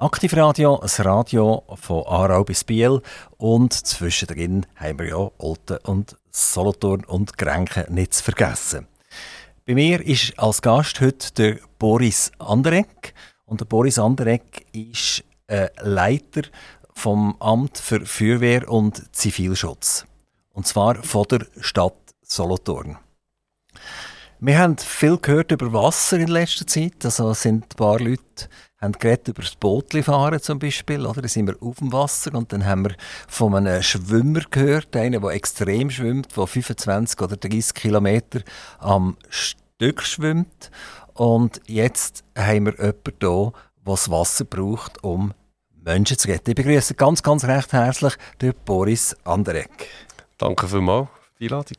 Aktivradio, ein Radio von Aarau bis Biel und zwischendrin haben wir ja Olten und Solothurn und Grenken nicht zu vergessen. Bei mir ist als Gast heute der Boris Anderegg und der Boris Anderegg ist äh, Leiter vom Amt für Feuerwehr und Zivilschutz und zwar von der Stadt Solothurn. Wir haben viel gehört über Wasser in letzter Zeit, also sind ein paar Leute haben geredet über das Bootfahren zum Beispiel, oder? Da sind wir auf dem Wasser und dann haben wir von einem Schwimmer gehört, einer, der extrem schwimmt, der 25 oder 30 Kilometer am Stück schwimmt. Und jetzt haben wir jemanden hier, der das Wasser braucht, um Menschen zu retten. Ich begrüße ganz, ganz recht herzlich den Boris Anderegg. Danke vielmals für die Einladung.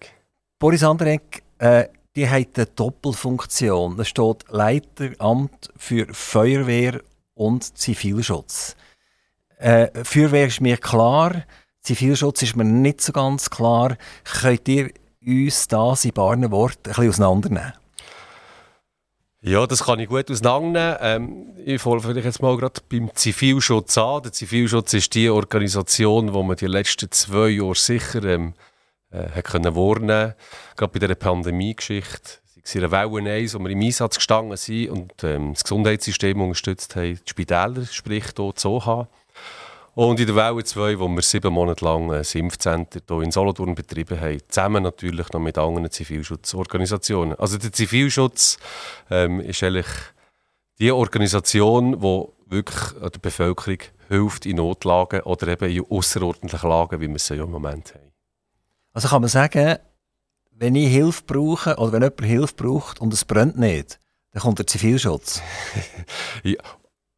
Boris Anderegg, äh, die hat eine Doppelfunktion. Da steht Leiteramt für Feuerwehr und Zivilschutz. Äh, Feuerwehr ist mir klar, Zivilschutz ist mir nicht so ganz klar. Könnt ihr uns das in paar Worten ein bisschen auseinandernehmen? Ja, das kann ich gut auseinandernehmen. Ähm, ich fange vielleicht jetzt mal gerade beim Zivilschutz an. Der Zivilschutz ist die Organisation, wo man die letzten zwei Jahre sicher ähm, äh, hat können warnen Gerade bei dieser Pandemie-Geschichte. Sei es in der Welle 1, wo wir im Einsatz gestanden sind und ähm, das Gesundheitssystem unterstützt haben, die Spitäler, sprich hier die OH. Und in der Welle 2, wo wir sieben Monate lang ein Impfcenter hier in Solothurn betrieben haben, zusammen natürlich noch mit anderen Zivilschutzorganisationen. Also der Zivilschutz ähm, ist eigentlich die Organisation, die wirklich der Bevölkerung hilft in Notlagen oder eben in außerordentlichen Lagen, wie wir sie ja im Moment haben. Also kann man sagen, wenn ich Hilfe brauche oder wenn jemand Hilfe braucht und es brennt nicht, dann kommt der Zivilschutz. ja,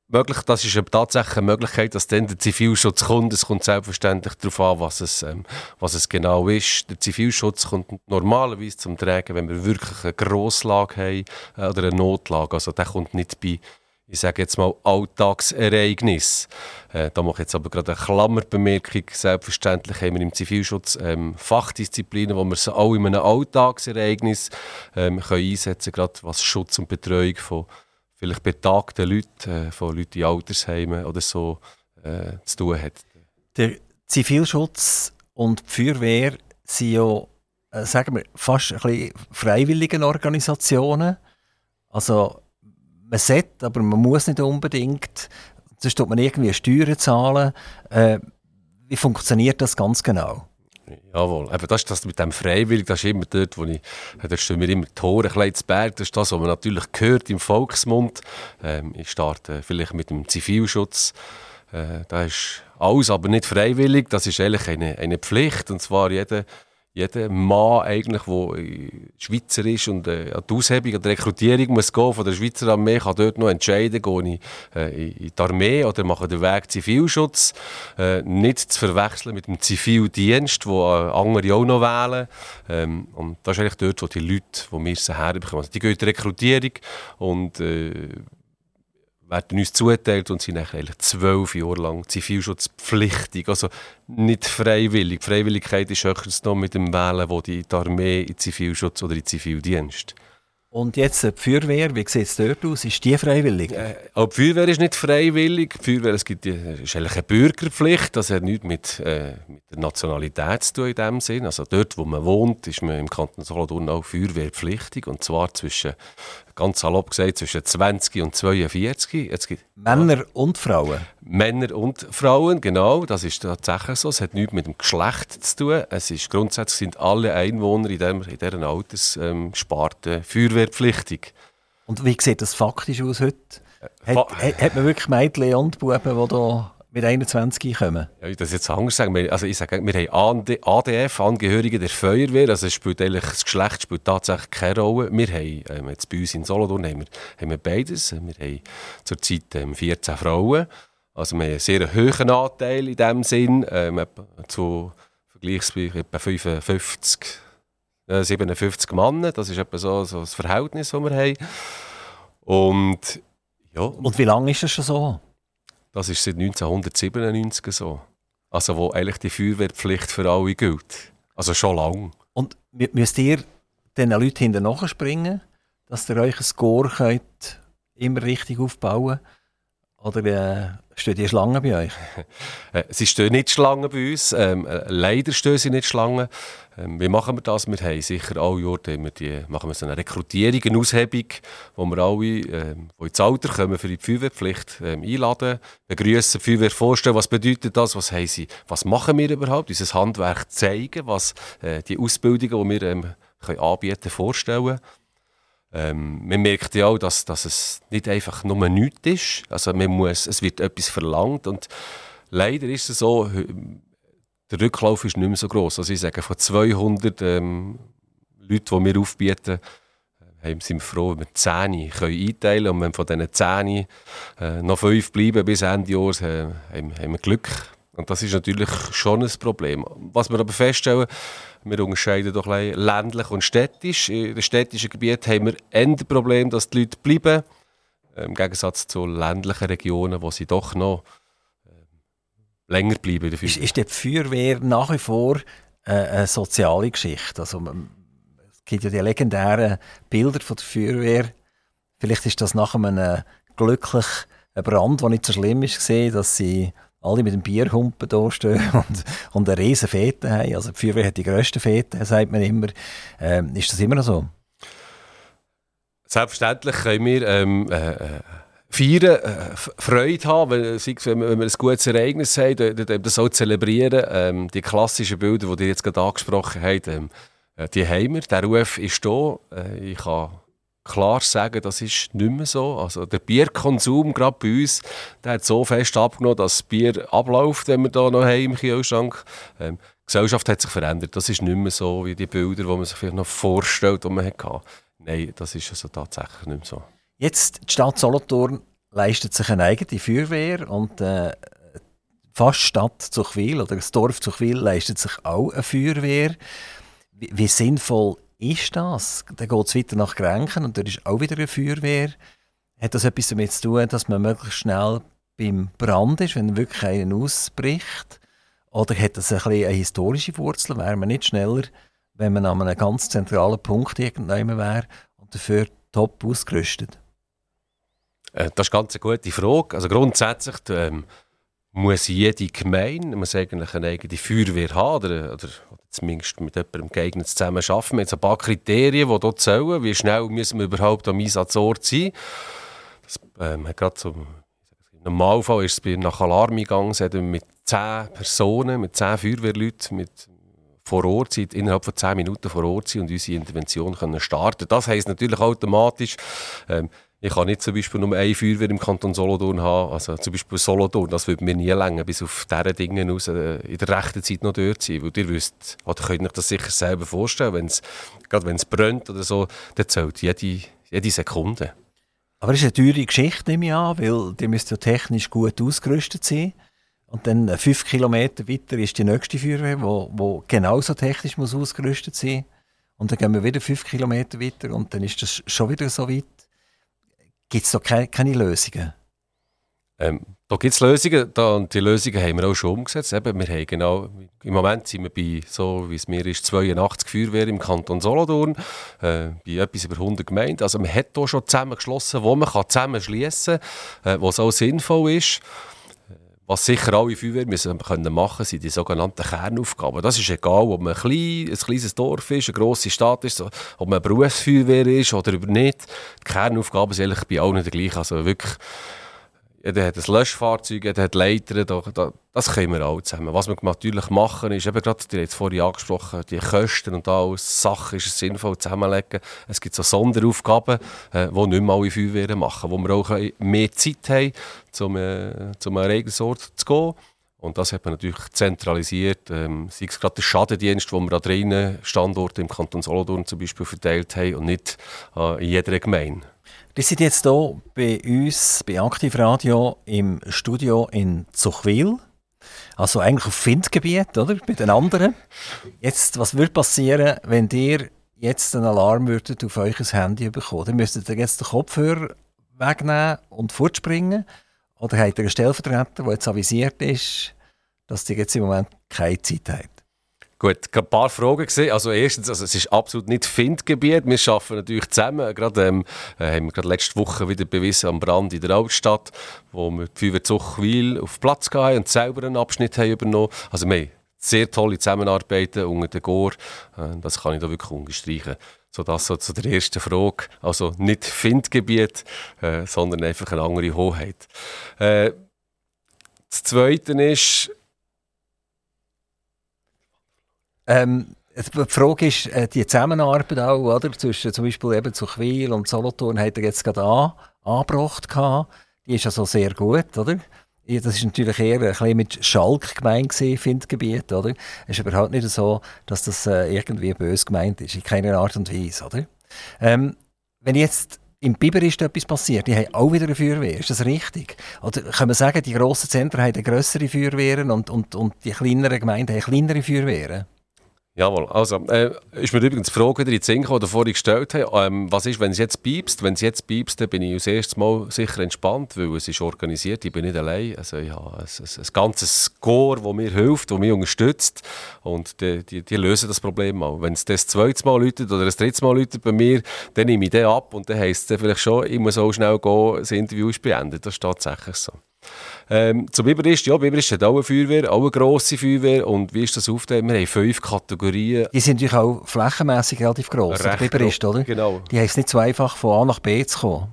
möglich, das ist tatsächlich eine Möglichkeit, dass dann der Zivilschutz kommt. Es kommt selbstverständlich darauf an, was es, ähm, was es genau ist. Der Zivilschutz kommt normalerweise zum Tragen, wenn wir wirklich eine Grosslage haben äh, oder eine Notlage. Also der kommt nicht bei ich sage jetzt mal, Alltagsereignis. Äh, da mache ich jetzt aber gerade eine Klammerbemerkung. Selbstverständlich haben wir im Zivilschutz ähm, Fachdisziplinen, wo wir sie auch in einem Alltagsereignis ähm, können einsetzen können, gerade was Schutz und Betreuung von vielleicht betagten Leuten, äh, von Leuten in Altersheimen oder so äh, zu tun hat. Der Zivilschutz und die Feuerwehr sind ja, äh, sagen wir, fast ein bisschen freiwillige Organisationen. Also man sollte, aber man muss nicht unbedingt. Sonst tut man irgendwie Steuern zahlen. Äh, wie funktioniert das ganz genau? Jawohl, aber das ist das mit dem Freiwillig, das ist immer dort, wo ich, da stehen mir immer die Tore ein zu Berg, das ist das, was man natürlich hört im Volksmund. Ähm, ich starte vielleicht mit dem Zivilschutz, äh, da ist alles aber nicht freiwillig, das ist eigentlich eine, eine Pflicht und zwar jeder jeder Mann eigentlich, der Schweizer ist und äh, an die Aushebung, an die Rekrutierung muss gehen von der Schweizer Armee, kann dort noch entscheiden, gehe ich äh, in die Armee oder mache den Weg Zivilschutz. Äh, nicht zu verwechseln mit dem Zivildienst, wo äh, andere auch noch wählen. Ähm, und das ist eigentlich dort, wo die Leute, die wir herbekommen, also die gehen in die Rekrutierung und äh, werden uns zuteilt und sind eigentlich zwölf Jahre lang zivilschutzpflichtig, also nicht freiwillig. Die Freiwilligkeit ist höchstens noch mit dem Wählen, wo die, die Armee in Zivilschutz oder in Zivildienst. Und jetzt äh, die Feuerwehr, wie sieht es dort aus? Ist die freiwillig? Äh, auch die Feuerwehr ist nicht freiwillig. Die Feuerwehr es gibt, ist eigentlich eine Bürgerpflicht. Das hat nichts mit, äh, mit der Nationalität zu tun in dem Sinn. Also dort, wo man wohnt, ist man im Kanton Solothurn auch Feuerwehrpflichtig. Und zwar zwischen ganz salopp gesagt, zwischen 20 und 42. Jetzt gibt, Männer ja, und Frauen? Männer und Frauen, genau. Das ist tatsächlich so. Es hat nichts mit dem Geschlecht zu tun. Es ist, grundsätzlich sind alle Einwohner in, dem, in dieser Alterssparte ähm, feuerwehrpflichtig. Und wie sieht das faktisch aus heute? Äh, hat, hat, man wirklich Mädchen und Buben, die da mit 21 kommen? Ja, ich das jetzt anders sagen. Also ich sage, wir haben ADF, Angehörige der Feuerwehr. Also es spielt eigentlich, das Geschlecht spielt tatsächlich keine Rolle. Wir haben ähm, jetzt bei uns in Solothurn haben wir, haben wir beides. Wir haben zurzeit ähm, 14 Frauen. Also wir haben einen sehr hohen Anteil in diesem Sinn. Ähm, zu vergleichsweise etwa 55, äh, 57 Männer. Das ist etwa so, so das Verhältnis, das wir haben. Und, ja. Und wie lange ist das schon so? Das ist seit 1997 so. Also wo eigentlich die Feuerwehrpflicht für alle gilt. Also schon lang. Und müsst ihr den Leuten hinterher springen, dass ihr euch ein Score könnt immer richtig aufbauen Oder äh, stehen die Schlangen bei euch? Äh, sie stehen nicht Schlangen bei uns. Ähm, äh, leider stehen sie nicht Schlangen. Ähm, wie machen wir das? Wir haben sicher alle Jahr wir die, machen wir so eine Rekrutierung, eine Aushebung, wo wir alle, ähm, die ins Alter kommen, für die Feuerwehrpflicht ähm, einladen, begrüßen, Feuerwehr vorstellen, was bedeutet das, was haben sie, was machen wir überhaupt, unser Handwerk zeigen, was äh, die Ausbildungen, die wir ähm, können anbieten vorstellen. Ähm, man merkt ja auch, dass, dass es nicht einfach nur nichts ist. Also man muss, es wird etwas verlangt und leider ist es so, der Rücklauf ist nicht mehr so groß. Also ich sage, von 200 ähm, Leuten, die wir aufbieten, äh, sind wir froh, wenn wir 10 können einteilen können. Und wenn von diesen 10 äh, noch 5 bleiben bis Ende Jahr, äh, haben, haben wir Glück. Und das ist natürlich schon ein Problem. Was wir aber feststellen, wir unterscheiden doch ländlich und städtisch. In den städtischen Gebieten haben wir ein Problem, dass die Leute bleiben. Im Gegensatz zu ländlichen Regionen, wo sie doch noch äh, länger bleiben. Ist, ist die Feuerwehr nach wie vor äh, eine soziale Geschichte? Also, es gibt ja die legendären Bilder von der Feuerwehr. Vielleicht ist das nach einem glücklichen Brand, der nicht so schlimm ist, dass sie alle mit dem Bierhumpen da stehen und, und eine riesen Fete haben. Also die Feuerwehr hat die grössten Fete, sagt man immer. Ähm, ist das immer noch so? Selbstverständlich können wir ähm, äh, äh feiern, äh, Freude haben, wenn, wenn, wir, ein gutes Ereignis haben, das auch zelebrieren. Ähm, die klassischen Bilder, die ihr jetzt gerade angesprochen habt, ähm, äh, die haben wir. Der Ruf ist da. Äh, ich kann klar sagen, das ist nicht mehr so. Also der Bierkonsum, gerade bei uns, der hat so fest abgenommen, dass das Bier abläuft, wenn wir da noch haben im Kühlschrank. Ähm, die Gesellschaft hat sich verändert. Das ist nicht mehr so wie die Bilder, die man sich vielleicht noch vorstellt, die man hatte. Nein, das ist also tatsächlich nicht mehr so. Jetzt, die Stadt Solothurn leistet sich eine eigene Feuerwehr und äh, fast Stadt Zuchwil oder das Dorf Zuchwil leistet sich auch eine Feuerwehr. Wie, wie sinnvoll ist das? Dann geht es weiter nach Grenchen und da ist auch wieder eine Feuerwehr. Hat das etwas damit zu tun, dass man möglichst schnell beim Brand ist, wenn wirklich einer ausbricht? Oder hat das ein eine historische Wurzel? Wäre man nicht schneller, wenn man an einem ganz zentralen Punkt irgendwann wäre und dafür top ausgerüstet? Äh, das ist ganz eine gute Frage. Also grundsätzlich ähm, muss jede Gemeinde muss eigentlich eine eigene Feuerwehr haben oder, oder, zumindest mit jemandem geeignet zusammen arbeiten. Wir haben ein paar Kriterien, die hier zählen. Wie schnell müssen wir überhaupt am Einsatzort sein? Das, ähm, gerade so, Im Normalfall ist es nach Alarmeingang mit zehn Personen, mit zehn Feuerwehrleuten, mit vor Ort sind, innerhalb von zehn Minuten vor Ort sind und unsere Intervention können starten. Das heisst natürlich automatisch, ähm, ich kann nicht zum Beispiel nur eine Feuerwehr im Kanton Solothurn haben, also zum Beispiel Solothurn, das würde mir nie länger bis auf diese Dinge raus äh, in der rechten Zeit noch dort sein, weil ihr wisst, oder könnt euch das sicher selber vorstellen, wenn's, gerade wenn es brennt oder so, dann zählt jede, jede Sekunde. Aber es ist eine teure Geschichte, nehme ich an, weil die müsst ja technisch gut ausgerüstet sein. Und dann fünf Kilometer weiter ist die nächste Feuerwehr, wo, wo genauso technisch muss ausgerüstet sein. Und dann gehen wir wieder fünf Kilometer weiter und dann ist das schon wieder so weit. Gibt es da keine, keine Lösungen? Ähm, da gibt es Lösungen da, und die Lösungen haben wir auch schon umgesetzt. Eben, wir haben genau, Im Moment sind wir bei, so wie es mir ist, 82 Feuerwehr im Kanton Solothurn, äh, bei etwas über 100 Gemeinden. Also man hat hier schon zusammengeschlossen, wo man zusammenschließen kann, äh, was auch sinnvoll ist. Was sicher alle Feuerwehr müssen können machen sind die sogenannten Kernaufgaben. Das ist egal, ob man ein, klein, ein kleines Dorf ist, eine grosse Stadt ist, ob man Berufsfeuerwehr ist oder nicht. Die Kernaufgaben sind eigentlich bei allen die gleichen. Also wirklich jeder hat ein Löschfahrzeug, jeder hat Leitern, da, da, das können wir auch zusammen. Was wir natürlich machen, ist eben gerade, die vorhin angesprochen, die Kosten und alles, Sachen ist es sinnvoll zusammenlegen. Es gibt so Sonderaufgaben, äh, die nicht mehr alle Feuerwehren machen, wo wir auch mehr Zeit haben, zum, äh, zum Ereignisort zu gehen. Und das hat man natürlich zentralisiert. Ähm, sei es gerade der Schadendienst, den wir an drinnen Standorte im Kanton Solothurn zum Beispiel verteilt haben und nicht äh, in jeder Gemeinde. Wir sind jetzt hier bei uns bei Aktivradio im Studio in Zuchwil. Also eigentlich auf Findgebiet, oder? Bei den anderen. Jetzt, was würde passieren, wenn ihr jetzt einen Alarm würdet auf euer Handy bekommen? Dann müsstet ihr jetzt den Kopfhörer wegnehmen und fortspringen? Oder habt ihr einen Stellvertreter, der jetzt avisiert ist, dass ihr jetzt im Moment keine Zeit habt? Gut, ein paar Fragen gesehen. Also erstens, also es ist absolut nicht Findgebiet. Wir arbeiten natürlich zusammen. Gerade ähm, äh, haben wir gerade letzte Woche wieder bewiesen am Brand in der Altstadt, wo wir die Feuerwehr Zuchwil auf Platz gehabt und selber einen Abschnitt haben übernommen. Also wir haben sehr tolle Zusammenarbeiten unter den Gore. Äh, das kann ich da wirklich unterstreichen. So das so zu der ersten Frage. Also nicht Findgebiet, äh, sondern einfach eine andere Hoheit. Äh, das Zweite ist, Ähm, die Frage ist, äh, die Zusammenarbeit auch, oder? Zwischen zum Beispiel eben zu Quil und Solothurn hat er jetzt gerade an, angebracht gehabt. Die ist also sehr gut, oder? Das ist natürlich eher ein bisschen mit Schalk gemeint gewesen, Findgebiet, oder? Es ist überhaupt nicht so, dass das äh, irgendwie böse gemeint ist, in keiner Art und Weise, oder? Ähm, wenn jetzt im Biber ist etwas passiert, die haben auch wieder eine Feuerwehr, ist das richtig? Oder können wir sagen, die grossen Zentren haben grössere Feuerwehren und, und, und die kleineren Gemeinden haben kleinere Feuerwehren? Jawohl, also äh, ist mir übrigens die Frage wieder in Sinn die vorhin gestellt habe, ähm, was ist, wenn es jetzt piepst? Wenn es jetzt piepst, dann bin ich das erste Mal sicher entspannt, weil es ist organisiert, ich bin nicht allein. Also ich habe ein, ein, ein ganzes Score, das mir hilft, das mich unterstützt und die, die, die lösen das Problem mal. Wenn es das zweite Mal läutet oder das dritte Mal läutet bei mir, dann nehme ich den ab und dann heisst es vielleicht schon, ich muss auch schnell gehen, das Interview ist beendet. Das ist tatsächlich so. Ähm, zum Biberist, ja, Biberist hat auch eine Feuerwehr, auch eine grosse Feuerwehr. Und wie ist das aufgeteilt? Wir haben fünf Kategorien. Die sind natürlich auch flächenmässig relativ gross, der Biberist, oder? Genau. Die haben es nicht so einfach, von A nach B zu kommen.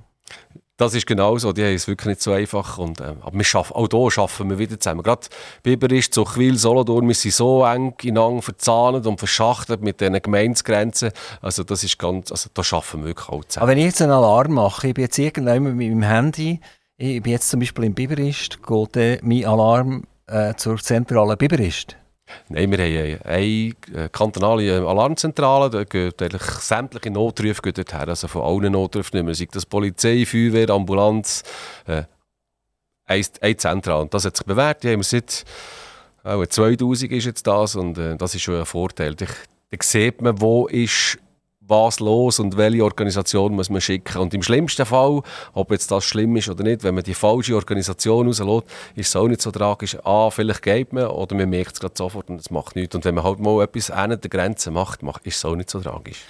Das ist genau so, die haben es wirklich nicht so einfach. Und, äh, aber wir schaffen, auch hier arbeiten wir wieder zusammen. Gerade Biberist, Zuchwil, Solothurn, wir sind so eng ineinander verzahnt und verschachtelt mit diesen Gemeinsgrenzen. Also das ist ganz, also da arbeiten wir wirklich auch zusammen. Aber wenn ich jetzt einen Alarm mache, ich bin jetzt irgendwann mit meinem Handy ich bin jetzt zum Beispiel im Biberist, geht dann mein Alarm äh, zur zentralen Biberist? Nein, wir haben eine äh, kantonale Alarmzentrale, da gehen sämtliche Notrufe dorthin, also von allen Notrufen nicht mehr, sei das Polizei, Feuerwehr, Ambulanz, äh, ein, ein Zentral. Und das hat sich bewährt, die wir seit auch 2000 ist jetzt das und äh, das ist schon ein Vorteil. Da sieht man, wo ist was los und welche Organisation muss man schicken. Und im schlimmsten Fall, ob jetzt das schlimm ist oder nicht, wenn man die falsche Organisation rauslässt, ist es auch nicht so tragisch. Ah, vielleicht geht man oder man merkt es gerade sofort und es macht nichts. Und wenn man halt mal etwas an der Grenze macht, ist es auch nicht so tragisch.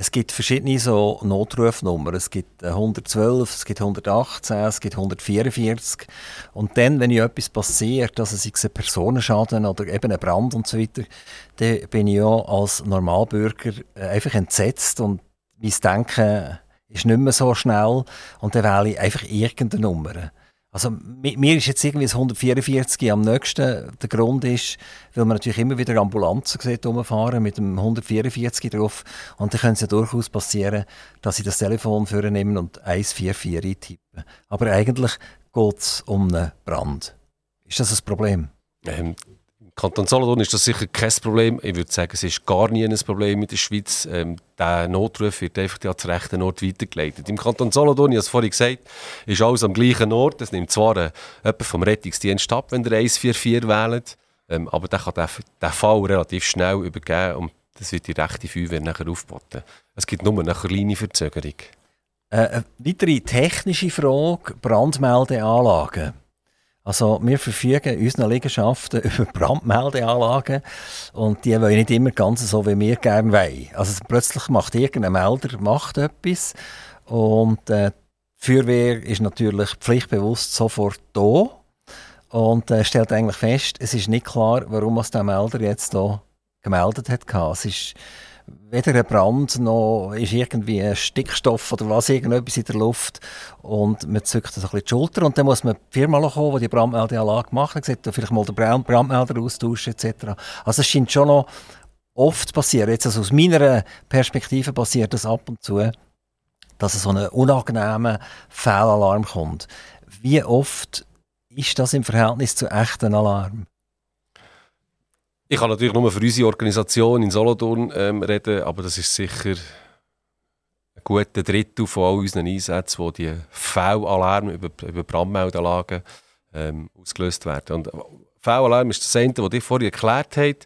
Es gibt verschiedene so Notrufnummern. Es gibt 112, es gibt 118, es gibt 144. Und dann, wenn etwas passiert, also es ein Personenschaden oder eben ein Brand und so weiter, dann bin ich ja als Normalbürger äh, einfach entsetzt und mein Denken ist nicht mehr so schnell und dann wähle ich einfach irgendeine Nummer. Also mir ist jetzt irgendwie das 144 am nächsten. Der Grund ist, weil man natürlich immer wieder Ambulanzen sieht rumfahren mit dem 144 drauf. Und dann könnte es ja durchaus passieren, dass ich das Telefon vornehme und 144 eintippe. Aber eigentlich geht es um einen Brand. Ist das ein Problem? Ähm, Kanton Solothurn ist das sicher kein Problem. Ich würde sagen, es ist gar nie ein Problem in der Schweiz. Ähm, der Notruf wird einfach ja zum rechten Ort weitergeleitet. Im Kanton Solothurn, ich habe es vorhin gesagt, ist alles am gleichen Ort. Es nimmt zwar äh, jemand vom Rettungsdienst ab, wenn der 144 wählt, ähm, aber der kann den, Fall relativ schnell übergeben und das wird die rechte Feuerwehr nachher aufboten. Es gibt nur eine kleine Verzögerung. Äh, eine weitere technische Frage, Brandmeldeanlagen. Also wir verfügen unseren Liegenschaften über Brandmeldeanlagen und die wollen nicht immer ganz so, wie wir gerne wollen. Also plötzlich macht irgendein Melder macht etwas und äh, die Feuerwehr ist natürlich pflichtbewusst sofort da und äh, stellt eigentlich fest, es ist nicht klar, warum man der Melder jetzt hier gemeldet hat. Es ist weder ein Brand noch ist irgendwie ein Stickstoff oder was, irgendetwas in der Luft. Und man zückt das ein bisschen die Schulter und dann muss man die Firma kommen, die die Brandmeldeanlage macht und sagt, vielleicht mal den Brandmelder austauschen etc. Also es scheint schon noch oft passieren. Jetzt also aus meiner Perspektive passiert das ab und zu, dass es so einen unangenehmen Fehlalarm kommt. Wie oft ist das im Verhältnis zu echten Alarm? Ich kann natürlich nur für unsere Organisation in Solothurn ähm, reden, aber das ist sicher ein guter Drittel von all unseren Einsätzen, wo die V-Alarme über, über Brandmeldanlagen ähm, ausgelöst werden. Und V-Alarm ist das eine, das ich vorhin erklärt habe.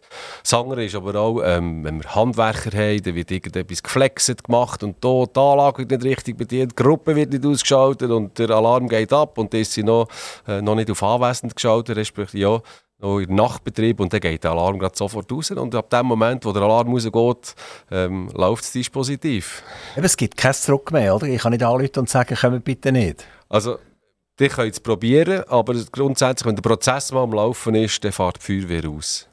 Das andere ist aber auch, ähm, wenn wir Handwerker haben, dann wird irgendetwas geflext gemacht und da die Anlage wird nicht richtig bedient, die Gruppe wird nicht ausgeschaltet und der Alarm geht ab und dann ist sie noch, äh, noch nicht auf anwesend geschaltet, respektive ja, noch in Nachtbetrieb und dann geht der Alarm gerade sofort raus und ab dem Moment, wo der Alarm rausgeht, ähm, läuft das Dispositiv. Eben, es gibt kein Zurück mehr, oder? Ich kann nicht anrufen und sagen, kommen bitte nicht. Also, die können es probieren, aber grundsätzlich, wenn der Prozess mal am Laufen ist, dann fährt die Feuerwehr aus.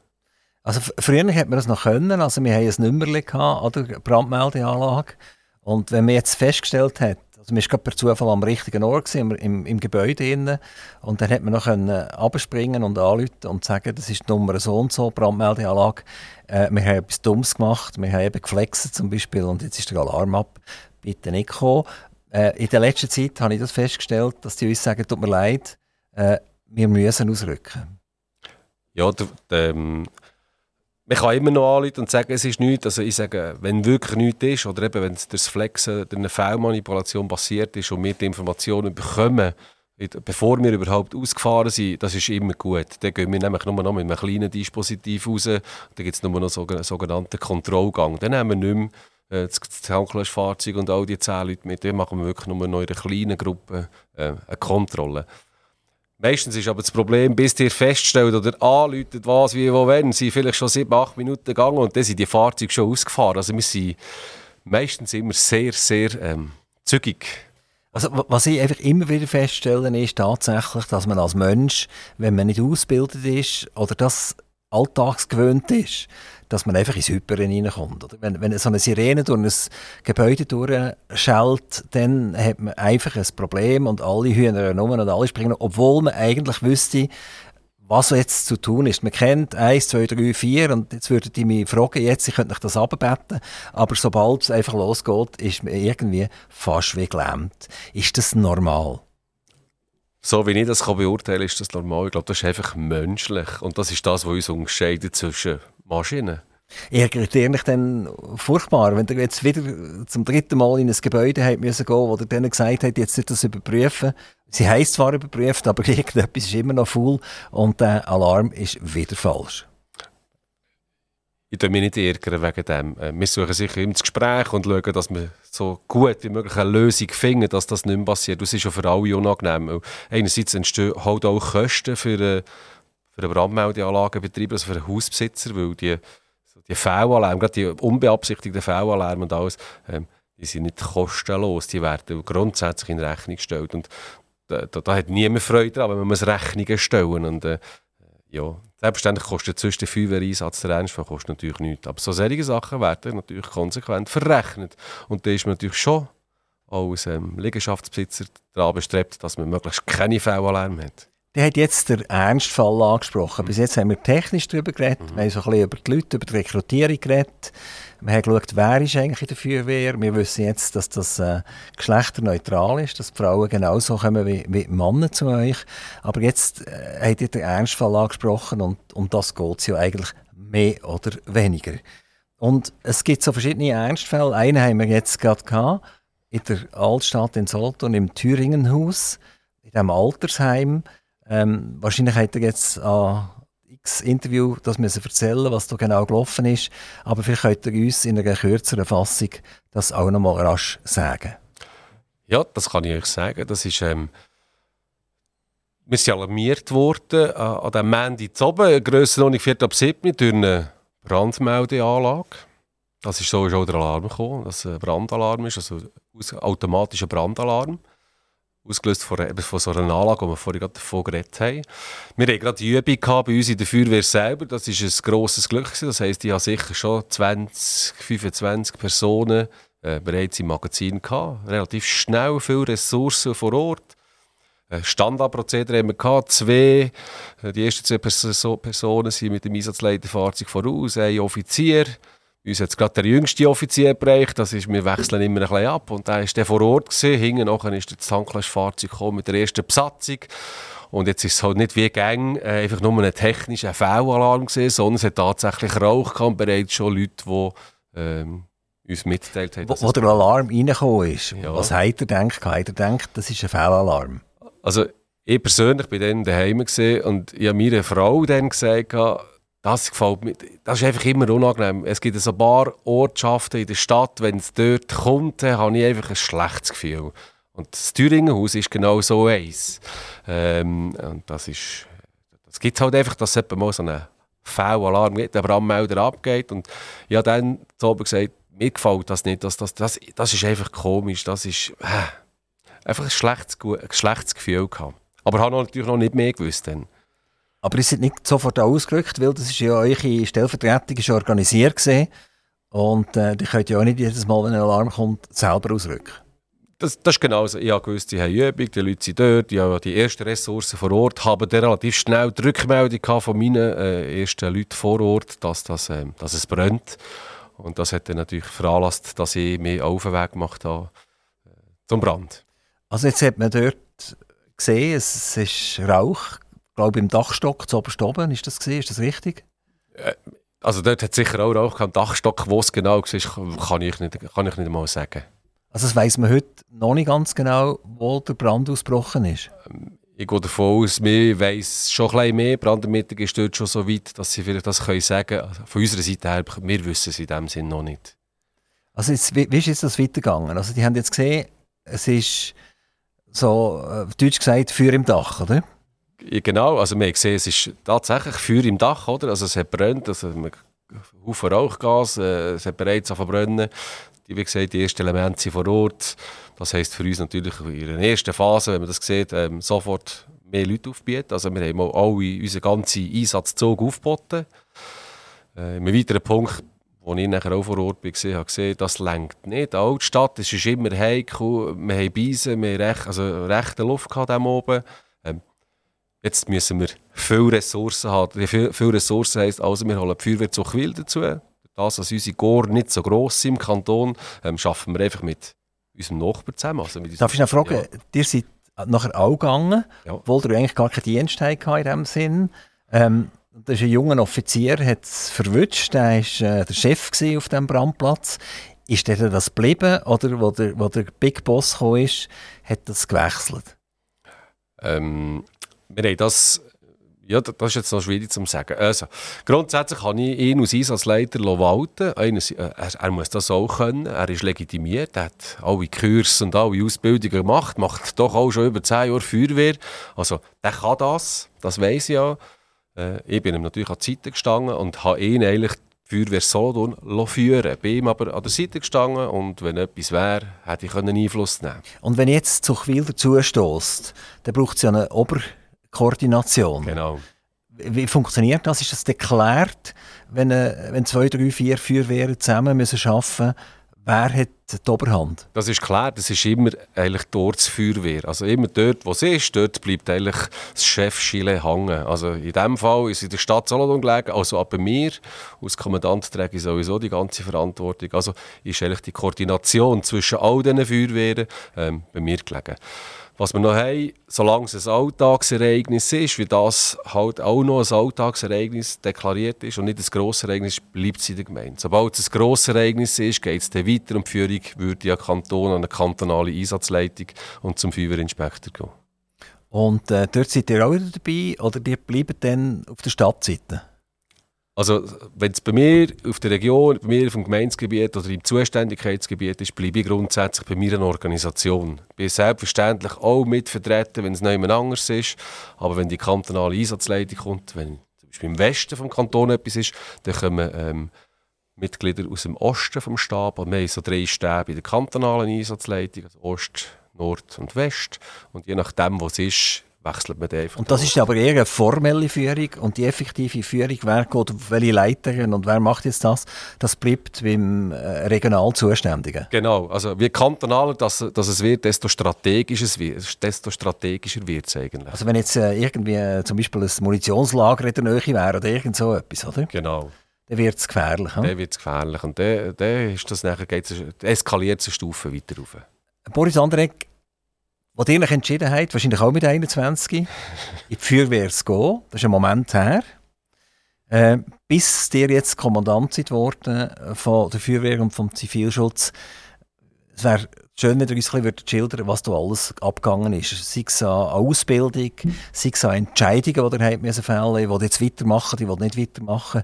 Also früher hätte man das noch können, also wir haben ein Nummerli gehabt, oder Brandmeldeanlage und wenn man jetzt festgestellt hat, also man war per Zufall am richtigen Ort, gewesen, im, im Gebäude innen. Und dann hat man noch abspringen und anrufen und sagen, das ist die Nummer so und so, Brandmeldeanlage. Äh, wir haben etwas Dummes gemacht, wir haben eben geflexen zum Beispiel und jetzt ist der Alarm ab. Bitte nicht kommen. Äh, in der letzten Zeit habe ich das festgestellt, dass die uns sagen, tut mir leid, äh, wir müssen ausrücken. Ja, der, der, ähm, man kann immer noch anrufen und sagen, es ist nichts. Also ich sage, wenn wirklich nichts ist oder eben wenn das Flexen durch eine Fehlmanipulation passiert ist und wir die Informationen bekommen, bevor wir überhaupt ausgefahren sind, das ist immer gut. Dann gehen wir nämlich nur noch mit einem kleinen Dispositiv raus. Dann gibt es nur noch einen sogenannten Kontrollgang. Dann haben wir nicht mehr äh, das Tanklöschfahrzeug und all die zehn Leute mit. Dann machen wir wirklich nur noch in einer kleinen Gruppe äh, eine Kontrolle. Meistens ist aber das Problem, bis ihr feststellt oder anläutet, was, wie, wo, wenn, sind vielleicht schon sieben, acht Minuten gegangen und dann sind die Fahrzeuge schon ausgefahren. Also wir sind meistens immer sehr, sehr ähm, zügig. Also, was ich einfach immer wieder feststelle, ist tatsächlich, dass man als Mensch, wenn man nicht ausgebildet ist oder das alltagsgewöhnt ist, dass man einfach ins Hyperen reinkommt. Oder? Wenn, wenn so eine Sirene durch ein Gebäude durchschallt, dann hat man einfach ein Problem und alle Hühner rum und alle springen, obwohl man eigentlich wüsste, was jetzt zu tun ist. Man kennt 1, 2, 3, 4 und jetzt würdet ihr mich fragen, jetzt, ich könnte euch das abbeten, aber sobald es einfach losgeht, ist man irgendwie fast wie gelähmt. Ist das normal? So wie ich das beurteilen kann, ist das normal. Ich glaube, das ist einfach menschlich. Und das ist das, was uns unterscheidet zwischen Maschinen. Ärgert ihr mich dann furchtbar, wenn ihr jetzt wieder zum dritten Mal in ein Gebäude habt müssen gehen, wo ihr denen gesagt habt, jetzt das überprüfen. Sie heisst zwar überprüft, aber irgendetwas ist immer noch faul und der Alarm ist wieder falsch. Ich tue mich nicht ärgern wegen dem. Äh, wir suchen sicher immer das Gespräch und schauen, dass wir so gut wie möglich eine Lösung finden, dass das nicht mehr passiert. Das ist ja für alle unangenehm. Einerseits entstehen halt auch Kosten für, für einen Brandmeldeanlagenbetreiber, also für einen Hausbesitzer, weil die, so die Fehlalarme, gerade die unbeabsichtigten Fehlalarme und alles, ähm, die sind nicht kostenlos, die werden grundsätzlich in Rechnung gestellt. Und da, da, da hat niemand Freude daran, wenn man muss Rechnungen stellen und äh, ja, selbstverständlich kostet sonst der Feuerwehreinsatz der Ernstfall kostet natürlich nichts. Aber so solche Sachen werden natürlich konsequent verrechnet. Und da ist man natürlich schon als ähm, Liegenschaftsbesitzer daran bestrebt, dass man möglichst keine Fehlalarm hat. Der hat jetzt den Ernstfall angesprochen. Bis jetzt haben wir technisch darüber geredet. Mhm. Wir haben so ein bisschen über die Leute, über die Rekrutierung geredet. Wir haben geschaut, wer ist eigentlich in der Feuerwehr. Wir wissen jetzt, dass das äh, geschlechterneutral ist, dass die Frauen genauso kommen wie, wie Männer zu euch. Aber jetzt äh, habt ihr den Ernstfall angesprochen und um das geht es ja eigentlich mehr oder weniger. Und es gibt so verschiedene Ernstfälle. Einen haben wir jetzt gerade gehabt, in der Altstadt in Solothurn, im Thüringenhaus, in diesem Altersheim. Ähm, wahrscheinlich hat er jetzt an x Interview das müssen erzählen, was da genau gelaufen ist. Aber vielleicht könnt ihr uns in einer kürzeren Fassung das auch noch mal rasch sagen. Ja, das kann ich euch sagen. Das ist, ähm, wir sind alarmiert worden äh, an diesem Mandy zu oben, Grössenordnung 4 ab 7 durch eine Brandmeldeanlage. Das ist so ist auch der Alarm gekommen, dass ein Brandalarm ist, also ein automatischer Brandalarm ausgelöst von, eben von so einer Anlage, die wir vorhin gerade davon geredet haben. Wir hatten gerade die Übung gehabt bei uns in der Feuerwehr selber. Das war ein grosses Glück. Gewesen. Das heisst, ich habe sicher schon 20, 25 Personen äh, bereits im Magazin gehabt. Relativ schnell viele Ressourcen vor Ort. Äh, Standardprozedere haben wir gehabt. Zwei, äh, die ersten zwei Personen sind mit dem Einsatzleiterfahrzeug voraus. Ein Offizier, uns jetzt gerade der jüngste Offizier bereicht, das ist, wir wechseln immer ein bisschen ab. Und da war der vor Ort. Gewesen. Hinten nachher ist das Tanklöschfahrzeug mit der ersten Besatzung. Und jetzt ist es halt nicht wie Gang äh, einfach nur ein technischer V-Alarm gewesen, sondern es hat tatsächlich Rauch gehabt, bereits schon Leute, die ähm, uns mitgeteilt haben. Wo, wo der Alarm reingekommen ist, ja. was hat er gedacht? Hat er gedacht, das ist ein V-Alarm? Also ich persönlich bin dann daheim und ich habe meiner Frau dann gesagt, das gefällt mir. Das ist einfach immer unangenehm. Es gibt ein paar Ortschaften in der Stadt, wenn es dort kommt, habe ich einfach ein schlechtes Gefühl. Und das Thüringenhaus ist genau so eins. Ähm, und das ist, es gibt halt einfach, dass es mal so einen V-Alarm gibt, der Brandmelder abgeht. Und ich habe dann zu oben gesagt, mir gefällt das nicht, das, das, das, das ist einfach komisch, das ist äh, einfach ein schlechtes, ein schlechtes Gefühl gehabt. Aber ich habe natürlich noch nicht mehr gewusst dann. Aber ihr seid nicht sofort ausgerückt, weil das ist ja eure Stellvertretung ist organisiert gewesen. Und äh, die könnt ja auch nicht jedes Mal, wenn ein Alarm kommt, selber ausrücken. Das, das ist genau so. Ich habe gewusst, die haben Übung, die Leute sind dort, die haben die ersten Ressourcen vor Ort, haben dann relativ schnell die Rückmeldung von meinen äh, ersten Leuten vor Ort, dass, das, äh, dass es brennt. Und das hat dann natürlich veranlasst, dass ich mich auf den Weg gemacht habe äh, zum Brand. Also jetzt hat man dort gesehen, es ist Rauch, glaube im Dachstock zu oben. Ist das gesehen? Ist das richtig? Äh, also dort hat sicher auch Rauch am Dachstock. Wo es genau war, kann ich nicht, kann ich nicht mal sagen. Also das weiss man heute noch nicht ganz genau, wo der Brand ausgebrochen ist? Ähm, ich gehe davon aus, wir weiss schon ein bisschen mehr. Brandermittlung ist dort schon so weit, dass sie vielleicht das können sagen können. Also von unserer Seite her, wir wissen es in dem Sinn noch nicht. Also jetzt, wie, wie ist jetzt das weitergegangen? Also die haben jetzt gesehen, es ist so, äh, deutsch gesagt, Feuer im Dach, oder? Genau, also wir gesehen, es ist tatsächlich Feuer im Dach, oder? Also es hat brennt, also Haufen Rauchgas, äh, es hat bereits verbrennen. Die, wie gesagt, die ersten Elemente sind vor Ort. Das heisst für uns natürlich in der ersten Phase, wenn man das sieht, ähm, sofort mehr Leute aufbieten. Also wir haben auch alle unseren ganzen Einsatzzug aufgeboten. Äh, ein weiterer Punkt, wo ich nachher auch vor Ort war, habe gesehen, das lenkt nicht. Die Altstadt, es ist immer heikel, wir haben Beisen, wir haben recht, also rechte Luft gehabt oben. Jetzt müssen wir viele Ressourcen haben. Viele, viele Ressourcen heisst also, wir holen die Feuerwehr zu Quil dazu. Das, dass unsere Gore nicht so gross sind im Kanton, ähm, schaffen wir einfach mit unserem Nachbarn zusammen. Also mit Darf ich noch fragen, ja. ihr seid nachher auch gegangen, ja. obwohl ihr eigentlich gar keinen Dienst in diesem Sinn. Ähm, das ist ein junger Offizier, hat es verwünscht, der war äh, der Chef auf diesem Brandplatz. Ist der das geblieben oder wo der, wo der Big Boss kam, ist, hat das gewechselt? Ähm, wir haben das ja, das ist jetzt noch schwierig zu sagen. Also, grundsätzlich kann ich ihn als Einsatzleiter walten. Eines, äh, er, er, muss das auch können. Er ist legitimiert. Er hat alle Kurse und alle Ausbildungen gemacht. Macht doch auch schon über zehn Jahre Feuerwehr. Also, der kann das. Das weiß ich ja. Äh, ich bin ihm natürlich an die Seite gestanden und habe ihn eigentlich die Feuerwehr Solothurn führen Bin ihm aber an der Seite gestanden und wenn etwas wäre, hätte ich Einfluss nehmen Und wenn jetzt zu Chwil dazustoßt, dann braucht es ja eine Oberkoordination. Genau. Wie funktioniert das? Ist das geklärt, wenn, äh, wenn zwei, drei, vier Feuerwehren zusammen müssen arbeiten müssen? Wer hat die Oberhand? Das ist klar, das ist immer eigentlich dort das Feuerwehr. Also immer dort, wo es ist, dort bleibt eigentlich das Chefschile hängen. Also in diesem Fall ist es in der Stadt Solothurn gelegen, also bei mir. Als Kommandant trage ich sowieso die ganze Verantwortung. Also ist eigentlich die Koordination zwischen all diesen Feuerwehren ähm, bei mir gelegen. Was wir noch haben, solange es ein Alltagsereignis ist, wie das halt auch noch ein Alltagsereignis deklariert ist und nicht ein grosses Ereignis, bleibt es in der Gemeinde. Sobald es ein grosses Ereignis ist, geht es dann weiter um die Führung, würde ja Kanton an eine kantonale Einsatzleitung und zum Feuerwehrinspektor gehen. Und äh, dort seid ihr auch wieder dabei oder die bleiben dann auf der Stadtseite? Also, wenn es bei mir auf der Region, bei mir auf dem Gemeindegebiet oder im Zuständigkeitsgebiet ist, bleibe ich grundsätzlich bei mir eine Organisation. Ich bin selbstverständlich auch mitvertreten, wenn es niemand anders ist. Aber wenn die kantonale Einsatzleitung kommt, wenn zum Beispiel im Westen des Kantons etwas ist, dann kommen ähm, Mitglieder aus dem Osten vom Stab. Und wir haben so drei Stäbe in der kantonalen Einsatzleitung, also Ost, Nord und West. Und je nachdem, was ist, wechselt man einfach. Und das ist aber eher eine formelle Führung und die effektive Führung, wer geht auf welche Leiterin und wer macht jetzt das, das bleibt beim äh, regional Zuständigen. Genau, also je kantonaler das, das es wird, desto strategischer, wird, desto strategischer wird es eigentlich. Also wenn jetzt äh, irgendwie äh, zum Beispiel ein Munitionslager in der Nähe wäre oder irgend so etwas, oder? Genau. Dann wird es gefährlich. Dann wird es gefährlich und dann, dann ist das nachher, geht's, eskaliert es eine Stufe weiter rauf. Boris Andrek, wo ihr euch entschieden habt, wahrscheinlich auch mit 21, in die Feuerwehr zu gehen, das ist ein Moment her, äh, bis ihr jetzt Kommandant seid worden von der Feuerwehr und vom Zivilschutz. Es wäre schön, wenn ihr uns ein bisschen schildern was da alles abgegangen ist. Sei es an Ausbildung, sei es an Entscheidungen, die ihr habt müssen fällen, die jetzt weitermachen, die nicht weitermachen.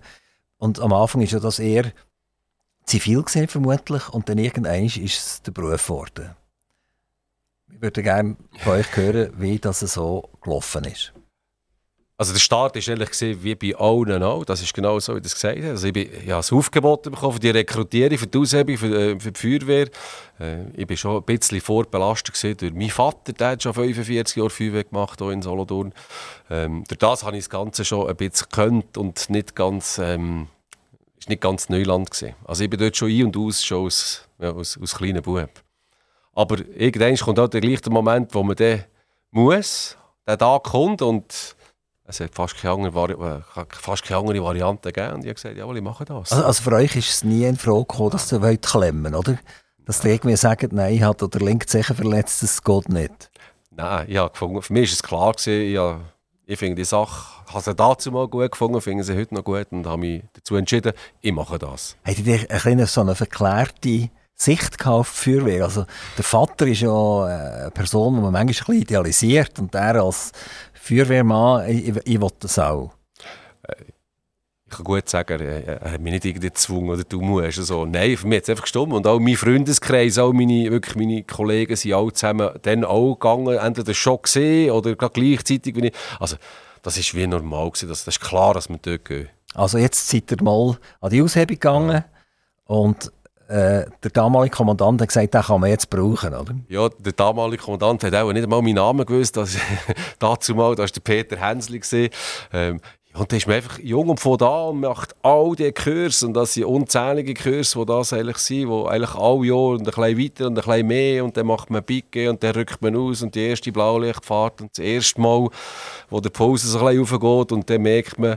Und am Anfang ist ja das eher zivil gesehen vermutlich und dann irgendwann ist es der Beruf geworden. Ich würde gerne von euch hören, wie das so gelaufen ist. Also der Start war ehrlich gesehen wie bei allen auch. Das ist genau so, wie das gesagt hast. Also ich, bin, ich habe das Aufgebot bekommen für die Rekrutierung, für die Aushebung, für, äh, für die Feuerwehr. Äh, ich war schon ein bisschen vorbelastet durch meinen Vater, der hat schon 45 Jahre Feuerwehr gemacht hier in Solothurn. Ähm, durch das habe ich das Ganze schon ein bisschen gekannt und nicht ganz, ähm, ist nicht ganz Neuland gewesen. Also ich bin dort schon ein und aus, schon aus, ja, aus, aus kleinen Bub. Aber irgendwann kommt auch der gleiche Moment, wo man dann muss, der Tag kommt und es hat fast keine andere, Vari äh, fast keine andere Variante gegeben. Und ich habe gesagt, jawohl, ich mache das. Also, also für euch ist es nie in Frage gekommen, dass ihr wollt klemmen oder? Dass ihr irgendwie sagt, nein, ich habe der linke Zeche verletzt, das geht nicht. Nein, ich habe gefunden, für mich war es klar, gewesen, ich, habe, ich finde die Sache, habe sie dazu mal gut gefunden, finde sie heute noch gut und habe mich dazu entschieden, ich mache das. Habt ihr ein so eine verklärte Sicht auf die Feuerwehr? Also der Vater ist ja eine Person, die man manchmal ein bisschen idealisiert und er als Feuerwehrmann, ich, ich will das auch. Äh, ich kann gut sagen, er hat mich nicht irgendwie gezwungen oder du musst. Also, nein, für mich hat es einfach gestimmt. Und auch mein Freundeskreis, auch meine, wirklich meine Kollegen sind alle zusammen dann auch gegangen, entweder schon gesehen oder gleichzeitig. Wie ich, also, das war wie normal. Gewesen. Das, das ist klar, dass wir dort gehen. Also jetzt seid ihr mal an die Aushebung gegangen ja. und äh, der damalige Kommandant hat gesagt, den kann man jetzt brauchen, oder? Ja, der damalige Kommandant hat auch nicht einmal meinen Namen gewusst. Das, dazu mal, da war der Peter Hensli. Ähm, und dann ist man einfach jung und von da und macht all diese Kurse. Und das sind unzählige Kurse, die das eigentlich sind, wo eigentlich alle Jahr und ein bisschen weiter und ein bisschen mehr. Und dann macht man Picke und dann rückt man aus und die erste Blaulichtfahrt und das erste Mal, wo der Pause so ein bisschen aufgeht und dann merkt man,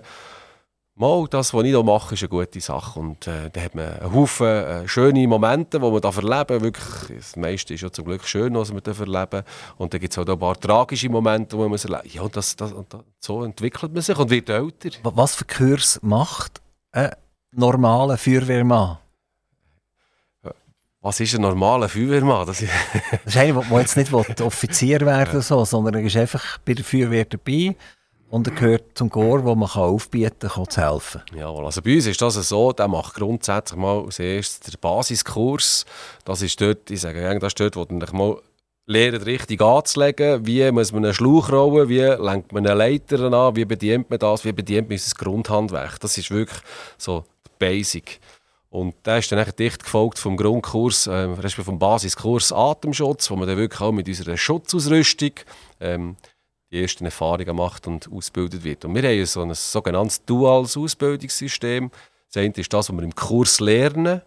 Mal, das, was ich hier mache, ist eine gute Sache. Und äh, da hat man einen Haufen äh, schöne Momente, die man da erleben Wirklich, das meiste ist ja zum Glück schön, was man da erleben Und dann gibt es auch ein paar tragische Momente, wo man es erlebt. Ja, das, das, das, so entwickelt man sich und wird älter. Was für Kurs macht ein normaler Feuerwehrmann? Was ist ein normaler Feuerwehrmann? Das, das ist einer, der jetzt nicht Offizier werden will, so, sondern er ist einfach bei der Feuerwehr dabei und er gehört zum Chor, wo man aufbieten kann, zu helfen. Ja, also bei uns ist das so, der macht grundsätzlich mal als erstes den Basiskurs. Das ist dort, ich sage das ist dort, wo du mal lernt, richtig anzulegen. Wie muss man einen Schlauch rollen, wie lenkt man eine Leiter an, wie bedient man das, wie bedient man das Grundhandwerk. Das ist wirklich so Basic. Und der ist dann dicht gefolgt vom Grundkurs, äh, respektive vom Basiskurs Atemschutz, wo man dann wirklich auch mit unserer Schutzausrüstung ähm, die ersten Erfahrungen macht und ausgebildet wird. Und wir haben so ein sogenanntes duales Ausbildungssystem. Das eine ist das, was wir im Kurs lernen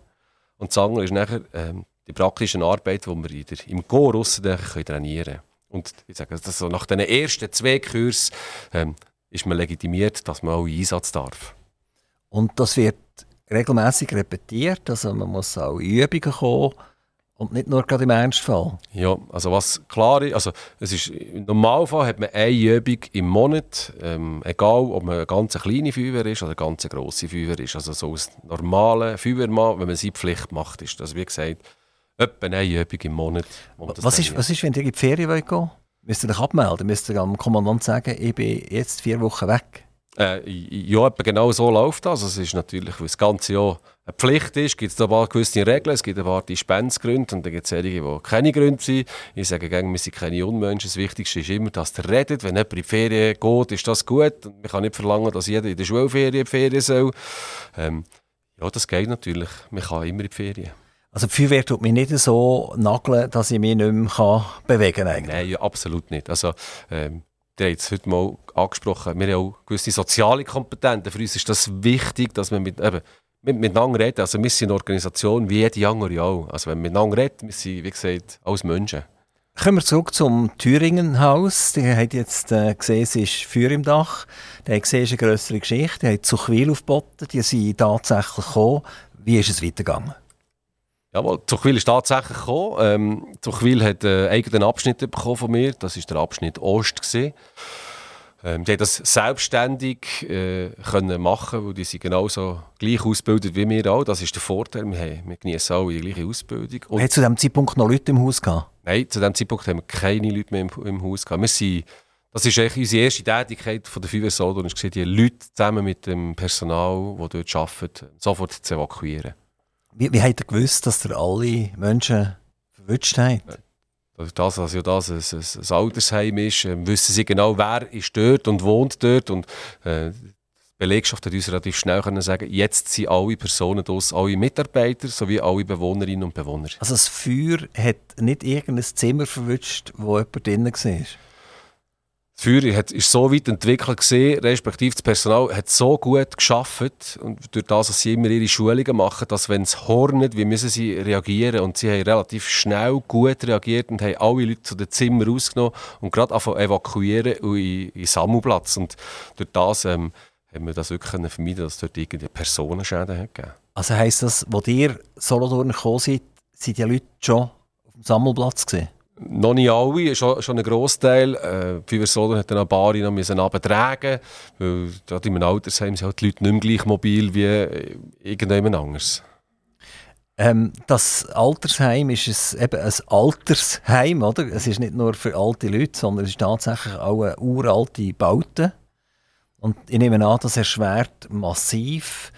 und das andere ist nachher ähm, die praktische Arbeit, die wir in der, im Chorus trainieren können. Und ich sage, dass so nach den ersten zwei Kursen ähm, ist man legitimiert, dass man auch in Einsatz darf. Und das wird regelmäßig repetiert, also man muss auch Übungen kommen und nicht nur gerade im Ernstfall? Ja, also was klar ist, also es ist, im Normalfall hat man eine Übung im Monat, ähm, egal ob man eine ganz kleine Feuerwehr ist oder eine ganz grosse Feuerwehr ist. Also so als normale Feuerwehrmann, wenn man seine Pflicht macht, ist das wie gesagt etwa eine Übung im Monat. Was ist, was ist, wenn ihr in die Ferien wollt Müsst ihr euch abmelden? Müsst ihr am Kommandant sagen, ich bin jetzt vier Wochen weg? Äh, ja, genau so läuft das. Also es ist natürlich, weil das ganze Jahr eine Pflicht ist, gibt es da ein paar gewisse Regeln, es gibt ein paar Dispensgründe und dann gibt es solche, die keine Gründe sind. Ich sage gerne, wir sind keine Unmenschen. Das Wichtigste ist immer, dass ihr redet. Wenn jemand in die Ferien geht, ist das gut. Und man kann nicht verlangen, dass jeder in der Schulferien in die Ferien soll. Ähm, ja, das geht natürlich. Man kann immer in die Ferien. Also die Feuerwehr tut mich nicht so nageln, dass ich mich nicht mehr bewegen kann? Nein, ja, absolut nicht. Also, ähm, ihr habt es heute mal angesprochen, wir haben auch gewisse soziale Kompetenzen. Für uns ist das wichtig, dass wir mit, eben, mit, miteinander reden. Also wir sind eine Organisation wie jede andere auch. Also wenn wir miteinander reden, wir sind, wie gesagt, alles Menschen. Kommen wir zurück zum Thüringenhaus. Die haben jetzt äh, gesehen, es ist Feuer im Dach. Die haben gesehen, es ist eine grössere Geschichte. Die haben Zuchwil aufgeboten. Die sind tatsächlich gekommen. Wie ist es weitergegangen? Jawohl, Zuchwil ist tatsächlich gekommen. Ähm, Zuchwil hat einen eigenen Abschnitt bekommen von mir. Das war der Abschnitt Ost. Gewesen. Ähm, die haben das selbstständig äh, können machen, weil die sind genauso gleich ausgebildet wie wir auch. Das ist der Vorteil. Wir, haben, wir genießen alle die gleiche Ausbildung. Und hat zu diesem Zeitpunkt noch Leute im Haus gehabt? Nein, zu diesem Zeitpunkt haben wir keine Leute mehr im, im Haus gehabt. Wir sind, das ist eigentlich unsere erste Tätigkeit von der Feuerwehr Sodom, die Leute zusammen mit dem Personal, das dort arbeitet, sofort zu evakuieren. Wie, wie habt ihr gewusst, dass ihr alle Menschen verwünscht habt? Das, dass ja das ein, ein, ein Altersheim ist, äh, wissen sie genau, wer ist dort und wohnt dort. Und äh, die Belegschaft hat uns relativ schnell können sagen, jetzt sind alle Personen dort, alle Mitarbeiter sowie alle Bewohnerinnen und Bewohner. Also das Feuer hat nicht irgendein Zimmer verwünscht, wo jemand drinnen war? Das Feuer hat, ist so weit entwickelt gesehen, respektive das Personal hat so gut geschafft und durch das, dass sie immer ihre Schulungen machen, dass wenn es hornet, wie müssen sie reagieren und sie haben relativ schnell gut reagiert und haben alle Leute zu den Zimmern rausgenommen und gerade anfangen evakuieren und in, in Sammelplatz und durch das ähm, haben wir das wirklich vermeiden dass es dort irgendeine Personenschäden hat gegeben. Also heisst das, wo ihr Solothurn gekommen seid, sind die Leute schon auf dem Sammelplatz gesehen? Noch nicht alle, schon, schon ein Grossteil. Äh, Fiversoden hat dann auch Bari noch müssen abtragen, weil gerade in einem Altersheim sind halt die Leute nicht mehr gleich mobil wie irgendjemand anderes. Ähm, das Altersheim ist ein, eben ein Altersheim, oder? Es ist nicht nur für alte Leute, sondern es ist tatsächlich auch eine uralte Baute. Und ich nehme an, das erschwert massiv,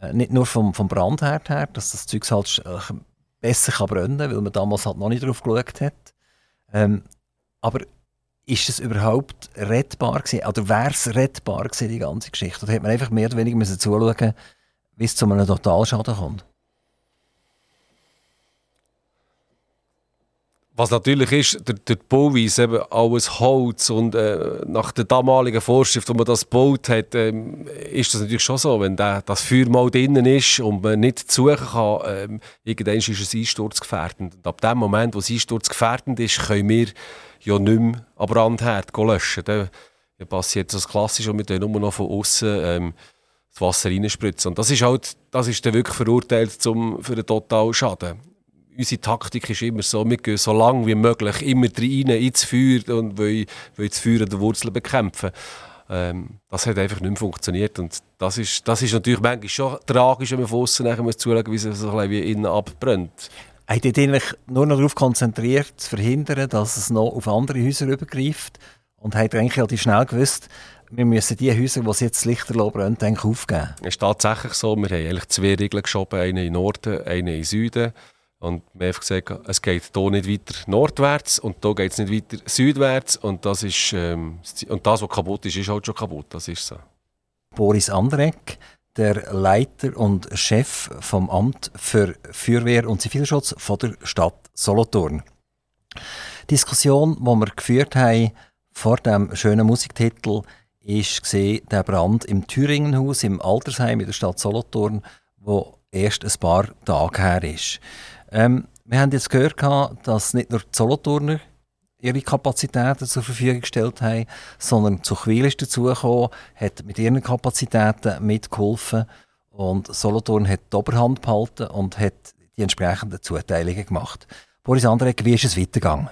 äh, nicht nur vom, vom Brandherd her, dass das Zeug halt äh, besser kann brennen kann, weil man damals halt noch nicht drauf geschaut hat. Ähm, aber ist es überhaupt rettbar gewesen? Oder wäre es rettbar gewesen, die ganze Geschichte? Oder hätte man einfach mehr oder weniger müssen zuschauen wie es zu einem Totalschaden kommt? Was natürlich ist, der, der Bauweise, eben alles Holz und äh, nach der damaligen Vorschrift, wo man das gebaut hat, ähm, ist das natürlich schon so, wenn der, das Feuer mal drinnen ist und man nicht suchen kann, ähm, irgendwann ist es einsturzgefährdend. Und ab dem Moment, wo es einsturzgefährdend ist, können wir ja nicht mehr am Brandherd löschen. Da passiert das Klassische und wir können nur noch von außen ähm, das Wasser reinspritzen. Und das ist halt, das ist dann wirklich verurteilt zum, für einen Totalschaden unsere Taktik ist immer so, wir gehen so lange wie möglich immer rein ins Feuer und wollen, wollen das Feuer an der Wurzel bekämpfen. Ähm, das hat einfach nicht mehr funktioniert und das ist, das ist natürlich manchmal schon tragisch, wenn man von außen nachher muss zuschauen, wie es so ein wie innen abbrennt. Habt ihr eigentlich nur noch darauf konzentriert, zu verhindern, dass es noch auf andere Häuser übergreift? Und habt ihr eigentlich relativ schnell gewusst, wir müssen die Häuser, die jetzt lichterloh brennt, aufgeben? Es ist tatsächlich so, wir haben eigentlich zwei Regeln geschoben, eine in Norden, eine in Süden. Und wir haben gesagt, es geht hier nicht weiter nordwärts und hier geht es nicht weiter südwärts. Und das, ist, ähm, und das, was kaputt ist, ist halt schon kaputt. Das ist so. Boris Andreck, der Leiter und Chef vom Amt für Feuerwehr und Zivilschutz von der Stadt Solothurn. Die Diskussion, die wir geführt haben vor dem schönen Musiktitel, ist der Brand im Thüringenhaus im Altersheim in der Stadt Solothurn, wo erst ein paar Tage her ist. Ähm, wir haben jetzt gehört, dass nicht nur die Solothurner ihre Kapazitäten zur Verfügung gestellt haben, sondern Zuchwil ist dazugekommen, hat mit ihren Kapazitäten mitgeholfen und Solothurn hat die Oberhand behalten und hat die entsprechenden Zuteilungen gemacht. Boris Andrek, wie ist es weitergegangen?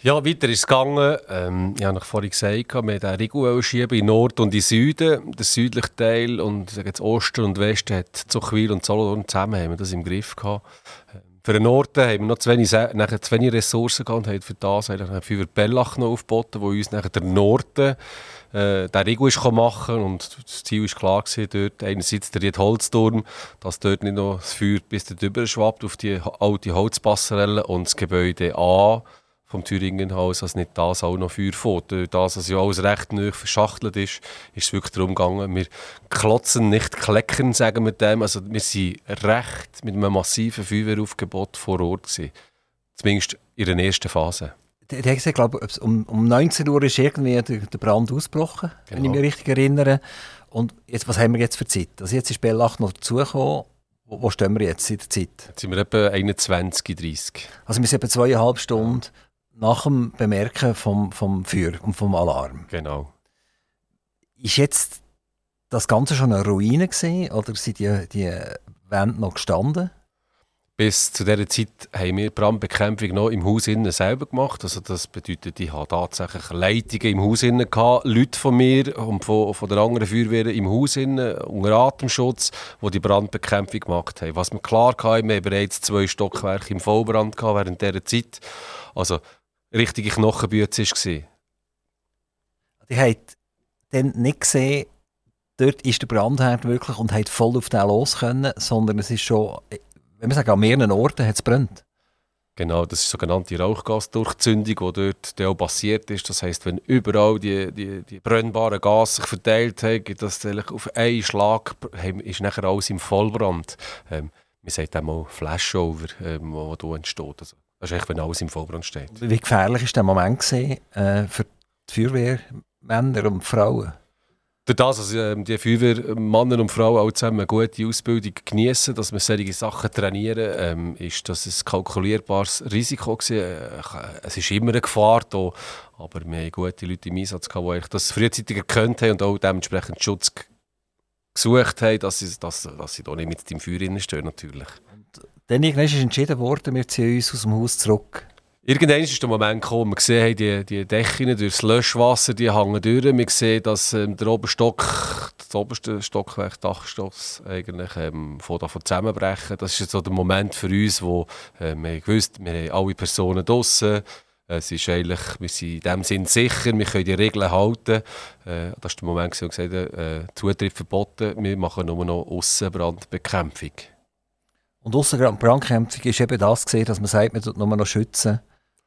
Ja, weiter ist es gegangen. Ähm, ich habe vorhin gesagt, wir haben Riegel schieben in Nord und in Süden. Der südliche Teil und jetzt Osten und Westen hat Zuchwil und Solothurn zusammen haben wir das im Griff gehabt. Ähm, für den Norden haben wir noch zu wenig, nachher zu Ressourcen gehabt und haben für das haben wir für Bellach noch aufgeboten, wo uns nachher der Norden äh, den Riegel ist machen und das Ziel war klar gewesen, dort einerseits der Holzturm, dass dort nicht noch das Feuer bis dort schwappt auf die alte Holzpasserelle und das Gebäude A vom Thüringenhaus, dass nicht das auch noch Feuer fährt. Durch das, dass ja alles recht neu verschachtelt ist, ist es wirklich darum gegangen, wir klotzen, nicht kleckern, sagen wir dem. Also wir sind recht mit einem massiven Feuerwehraufgebot vor Ort gewesen. Zumindest in der ersten Phase. Der, der gesagt, glaube, um, um 19 Uhr ist irgendwie der, der Brand ausgebrochen, genau. wenn ich mich richtig erinnere. Und jetzt, was haben wir jetzt für Zeit? Also jetzt ist Bellach noch dazugekommen. Wo, wo stehen wir jetzt in der Zeit? Jetzt sind wir etwa 21, 30. Also wir sind etwa zweieinhalb Stunden nach dem Bemerken vom, vom Feuer und vom Alarm. Genau. Ist jetzt das Ganze schon eine Ruine gesehen oder sind die, die Wände noch gestanden? Bis zu dieser Zeit haben wir Brandbekämpfung noch im Haus innen selber gemacht. Also das bedeutet, ich hatte tatsächlich Leitungen im Haus innen gehabt, Leute von mir und von, von der anderen Feuerwehr im Haus innen, unter Atemschutz, die die Brandbekämpfung gemacht haben. Was wir klar hatten, wir haben bereits zwei Stockwerke im Vollbrand gehabt während dieser Zeit. Also richtige Knochenbüte war. Die hat dann nicht gesehen, dort ist der Brandherd wirklich und hat voll auf den los können, sondern es ist schon, wenn man sagt, an mehreren Orten hat es brennt. Genau, das ist sogenannte Rauchgasdurchzündung, die dort auch passiert ist. Das heisst, wenn überall die, die, die brennbaren Gase sich verteilt haben, das auf einen Schlag ist nachher alles im Vollbrand. Ähm, man sagt auch mal Flashover, ähm, wo hier entsteht. Also, das ist echt, wenn alles im Vollbrand steht. Wie gefährlich war der Moment gewesen, äh, für die Feuerwehrmänner und Frauen? Durch das, dass ähm, die Feuerwehr, Männer und Frauen auch zusammen eine gute Ausbildung genießen, dass wir solche Sachen trainieren, ähm, ist das ein kalkulierbares Risiko gewesen. Äh, es ist immer eine Gefahr da, aber wir haben gute Leute im Einsatz gehabt, die das frühzeitig erkannt haben und auch dementsprechend Schutz gesucht haben, dass sie, dass, dass sie da nicht mit dem Feuer stehen natürlich. Dann irgendwann ist entschieden worden, wir ziehen uns aus dem Haus zurück. Irgendwann ist der Moment gekommen, wir sehen die, die Dächer durch das Löschwasser, die hängen durch. Wir sehen, dass ähm, der Oberstock, das oberste Stockwerk, Dachstoss, eigentlich ähm, von davon zusammenbrechen. Das ist so der Moment für uns, wo äh, wir gewusst, wir haben alle Personen draussen. Es ist eigentlich, wir sind in dem Sinn sicher, wir können die Regeln halten. Äh, das war der Moment, wo wir gesagt haben, äh, Zutritt verboten, wir machen nur noch Aussenbrandbekämpfung. Und Aussenbrandbekämpfung ist eben das, dass man sagt, man tut nur noch schützen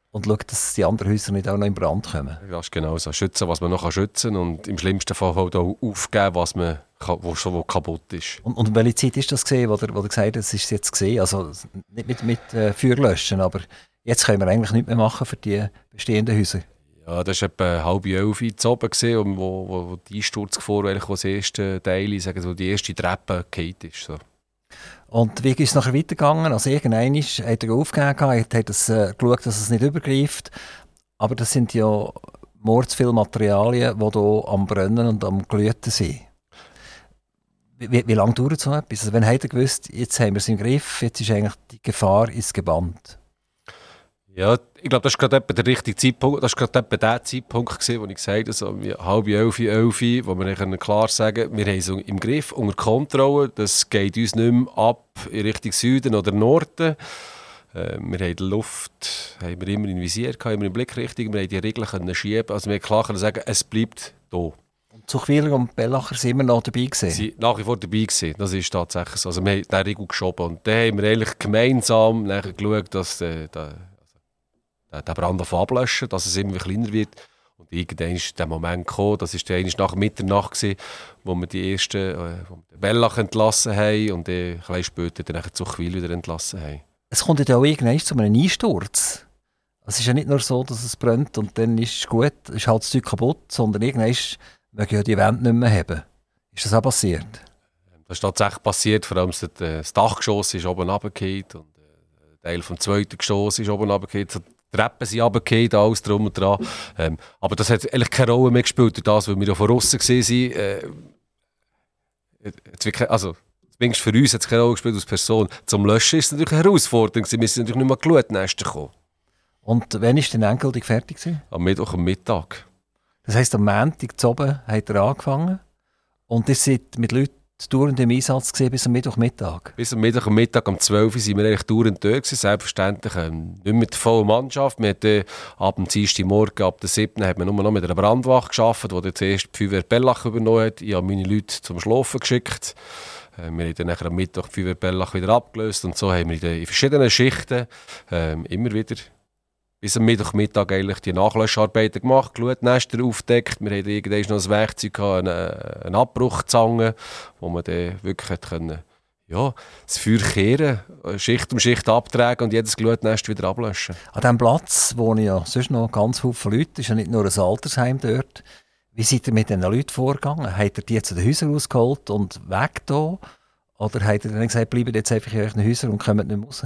und schaut, dass die anderen Häuser nicht auch noch in Brand kommen. Das ist genau so. Schützen, was man noch schützen kann und im schlimmsten Fall halt auch aufgeben, was man wo schon wo kaputt ist. Und, und welche Zeit ist das gesehen, wo der, wo der gesagt hat, das ist jetzt gesehen? Also nicht mit, mit äh, Feuer löschen, aber jetzt können wir eigentlich nichts mehr machen für die bestehenden Häuser. Ja, das war etwa halb elf Uhr oben, gewesen, wo, wo, wo die Einsturzgefahr, wo das erste Teil, sagen, wo die erste Treppe gefallen ist. So. Und wie ist es nachher weitergegangen? Also irgendwann hat er aufgegeben, hat, hat das, äh, geschaut, dass es nicht übergreift. Aber das sind ja mordsviele Materialien, die hier am Brennen und am Glüten sind. Wie, wie lange dauert so etwas? Also wenn er gewusst, jetzt haben wir es im Griff, jetzt ist eigentlich die Gefahr ins Geband? Ja, ich glaube, das war gerade der richtige Zeitpunkt. Das war gerade der Zeitpunkt, gewesen, wo ich gesagt habe, also halb elf, elf, wo wir klar sagen wir haben es im Griff, unter Kontrolle. Das geht uns nicht mehr ab in Richtung Süden oder Norden. Äh, wir haben die Luft haben wir immer in Visier, gehabt, immer in Blickrichtung. Wir haben die Regeln können schieben. Also wir klar können sagen, es bleibt hier. Und Zuchwieler und Bellacher sind immer noch dabei gewesen? Sie nach wie vor dabei gewesen. Das ist tatsächlich so. Also wir haben den Regel geschoben. Und dann haben wir eigentlich gemeinsam geschaut, dass äh, der den Brand ablöschen, dass es immer kleiner wird. Und irgendwann ist der Moment gekommen, das war nach Mitternacht, gewesen, wo wir die ersten äh, Bellach entlassen haben und dann, ein bisschen später dann zu Quil wieder entlassen haben. Es kommt ja auch irgendwann zu einem Einsturz. Es ist ja nicht nur so, dass es brennt und dann ist es gut, ist halt das Zeug kaputt, sondern irgendwann mögen ja die Wände nicht mehr haben. Ist das auch passiert? Das ist tatsächlich passiert, vor allem das Dachgeschoss ist oben runtergefallen und äh, ein Teil vom zweiten Geschoss ist oben runtergefallen. Treppen sind runtergefallen, alles drum und dran. Ähm, aber das hat eigentlich keine Rolle mehr gespielt, durch das, weil wir ja von außen waren. Äh, also, zumindest für uns hat es keine Rolle gespielt als Person. Zum Löschen ist es natürlich eine Herausforderung. Wir sind natürlich nicht mehr Glutnester gekommen. Und wann war denn endgültig fertig? Gewesen? Am Mittwoch am Mittag. Das heisst, am Montag zu oben hat er angefangen. Und ihr seid mit Leuten dauernd im Einsatz gewesen, bis am Mittwochmittag? Bis am Mittwochmittag um 12 Uhr waren wir eigentlich dauernd dort. Gewesen. Selbstverständlich ähm, nicht mit der vollen Mannschaft. Wir hatten, äh, ab dem Dienstag Morgen, ab der 7. hat man nur noch mit einer Brandwache gearbeitet, die zuerst die Feuerwehr Bellach übernommen hat. Ich habe meine Leute zum Schlafen geschickt. Äh, wir haben dann am Mittwoch die Feuerwehr Bellach wieder abgelöst und so haben wir in verschiedenen Schichten äh, immer wieder bis am Mittwochmittag eigentlich die Nachlöscharbeiten gemacht, Glutnester aufgedeckt. Wir hatten irgendwann noch ein Werkzeug, eine, eine Abbruchzange, wo man dann wirklich können, ja, das Feuer kehren, Schicht um Schicht abtragen und jedes Glutnest wieder ablöschen. An diesem Platz wohnen ja sonst noch ganz viele Leute. Ist ja nicht nur ein Altersheim dort. Wie seid ihr mit diesen Leuten vorgegangen? Habt ihr die zu den Häusern rausgeholt und weg da? Oder habt ihr dann gesagt, bleibt jetzt einfach in euren Häusern und kommt nicht mehr raus?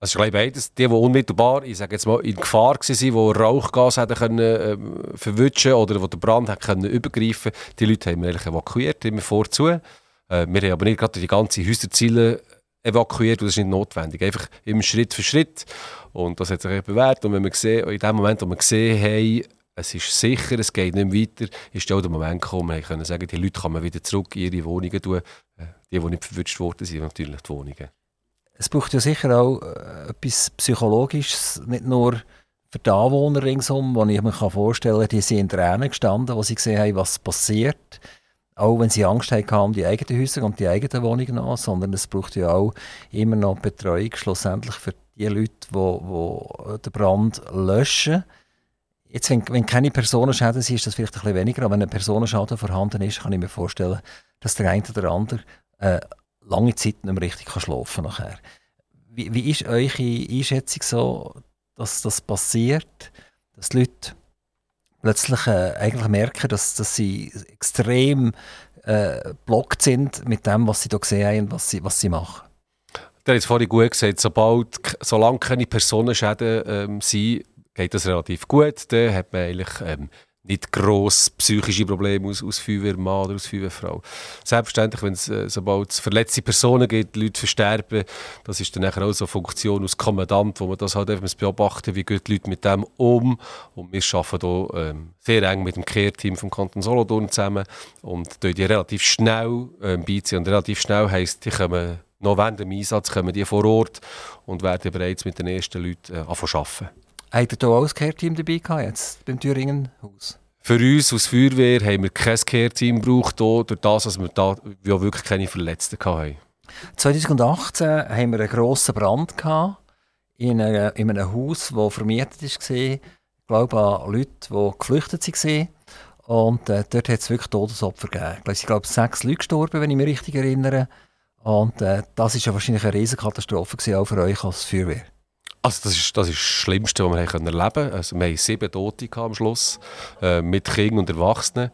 Also ich glaube beides. Die, die unmittelbar ich sage jetzt mal, in Gefahr waren, die Rauchgas hätten können, äh, verwutschen oder wo der Brand hätte können übergreifen die Leute haben wir evakuiert, immer vorzu. Äh, wir haben aber nicht gerade die ganzen Häuserziele evakuiert, das ist nicht notwendig. Einfach immer Schritt für Schritt. Und das hat sich bewährt. Und wenn wir sehen, in dem Moment, wo wir gesehen haben, es ist sicher, es geht nicht weiter, ist auch der Moment gekommen, wir können sagen, die Leute kann wieder zurück in ihre Wohnungen tun. Äh, die, die nicht verwünscht worden sind, natürlich die Wohnungen. Es braucht ja sicher auch äh, etwas Psychologisches, nicht nur für die Anwohner ringsum, wo ich mir vorstellen kann, die sind in Tränen gestanden, wo sie gesehen haben, was passiert. auch wenn sie Angst haben um die eigenen Häuser und die eigenen Wohnungen noch, sondern es braucht ja auch immer noch Betreuung schlussendlich für die Leute, die, die den Brand löschen. Jetzt, wenn, wenn keine Personenschäden sind, ist das vielleicht ein bisschen weniger, aber wenn ein Personenschaden vorhanden ist, kann ich mir vorstellen, dass der eine oder andere äh, lange Zeit nicht mehr richtig kann schlafen kann. Wie, wie ist eure Einschätzung so, dass das passiert, dass die Leute plötzlich äh, eigentlich merken, dass, dass sie extrem äh, blockt sind mit dem, was sie gesehen haben und was sie, was sie machen? Der hat es vorhin gut gesagt, sobald, solange keine Personenschäden ähm, sind, geht das relativ gut. Dann hat man eigentlich ähm, nicht gross psychische Probleme aus, aus Feuerwehrmann oder aus Feuerwehrfrau. Selbstverständlich, wenn es äh, sobald es verletzte Personen gibt, Leute versterben, das ist dann auch so eine Funktion als Kommandant, wo man das halt einfach beobachten, wie gehen die Leute mit dem um. Und wir arbeiten hier ähm, sehr eng mit dem Care-Team vom Kanton Solothurn zusammen und die relativ schnell ähm, beiziehen. Und relativ schnell heisst, die kommen noch während dem Einsatz kommen die vor Ort und werden bereits mit den ersten Leuten äh, arbeiten. Habt ihr hier auch ein Care-Team dabei gehabt, jetzt beim Thüringen-Haus? Für uns als Feuerwehr haben wir kein Care-Team gebraucht, durch das, dass wir da ja wirklich keine Verletzten hatten. 2018 haben wir einen grossen Brand gehabt in, einer, in einem Haus, das vermietet war. Ich glaube an Leute, die geflüchtet waren. Und äh, dort hat es wirklich Todesopfer gegeben. Ich glaube, sechs Leute gestorben, wenn ich mich richtig erinnere. Und äh, das war ja wahrscheinlich eine Riesenkatastrophe, auch für euch als Feuerwehr. Also das ist das, ist das Schlimmste, was wir erleben können. Also wir hatten sieben Tote am Schluss, äh, mit Kindern und Erwachsenen.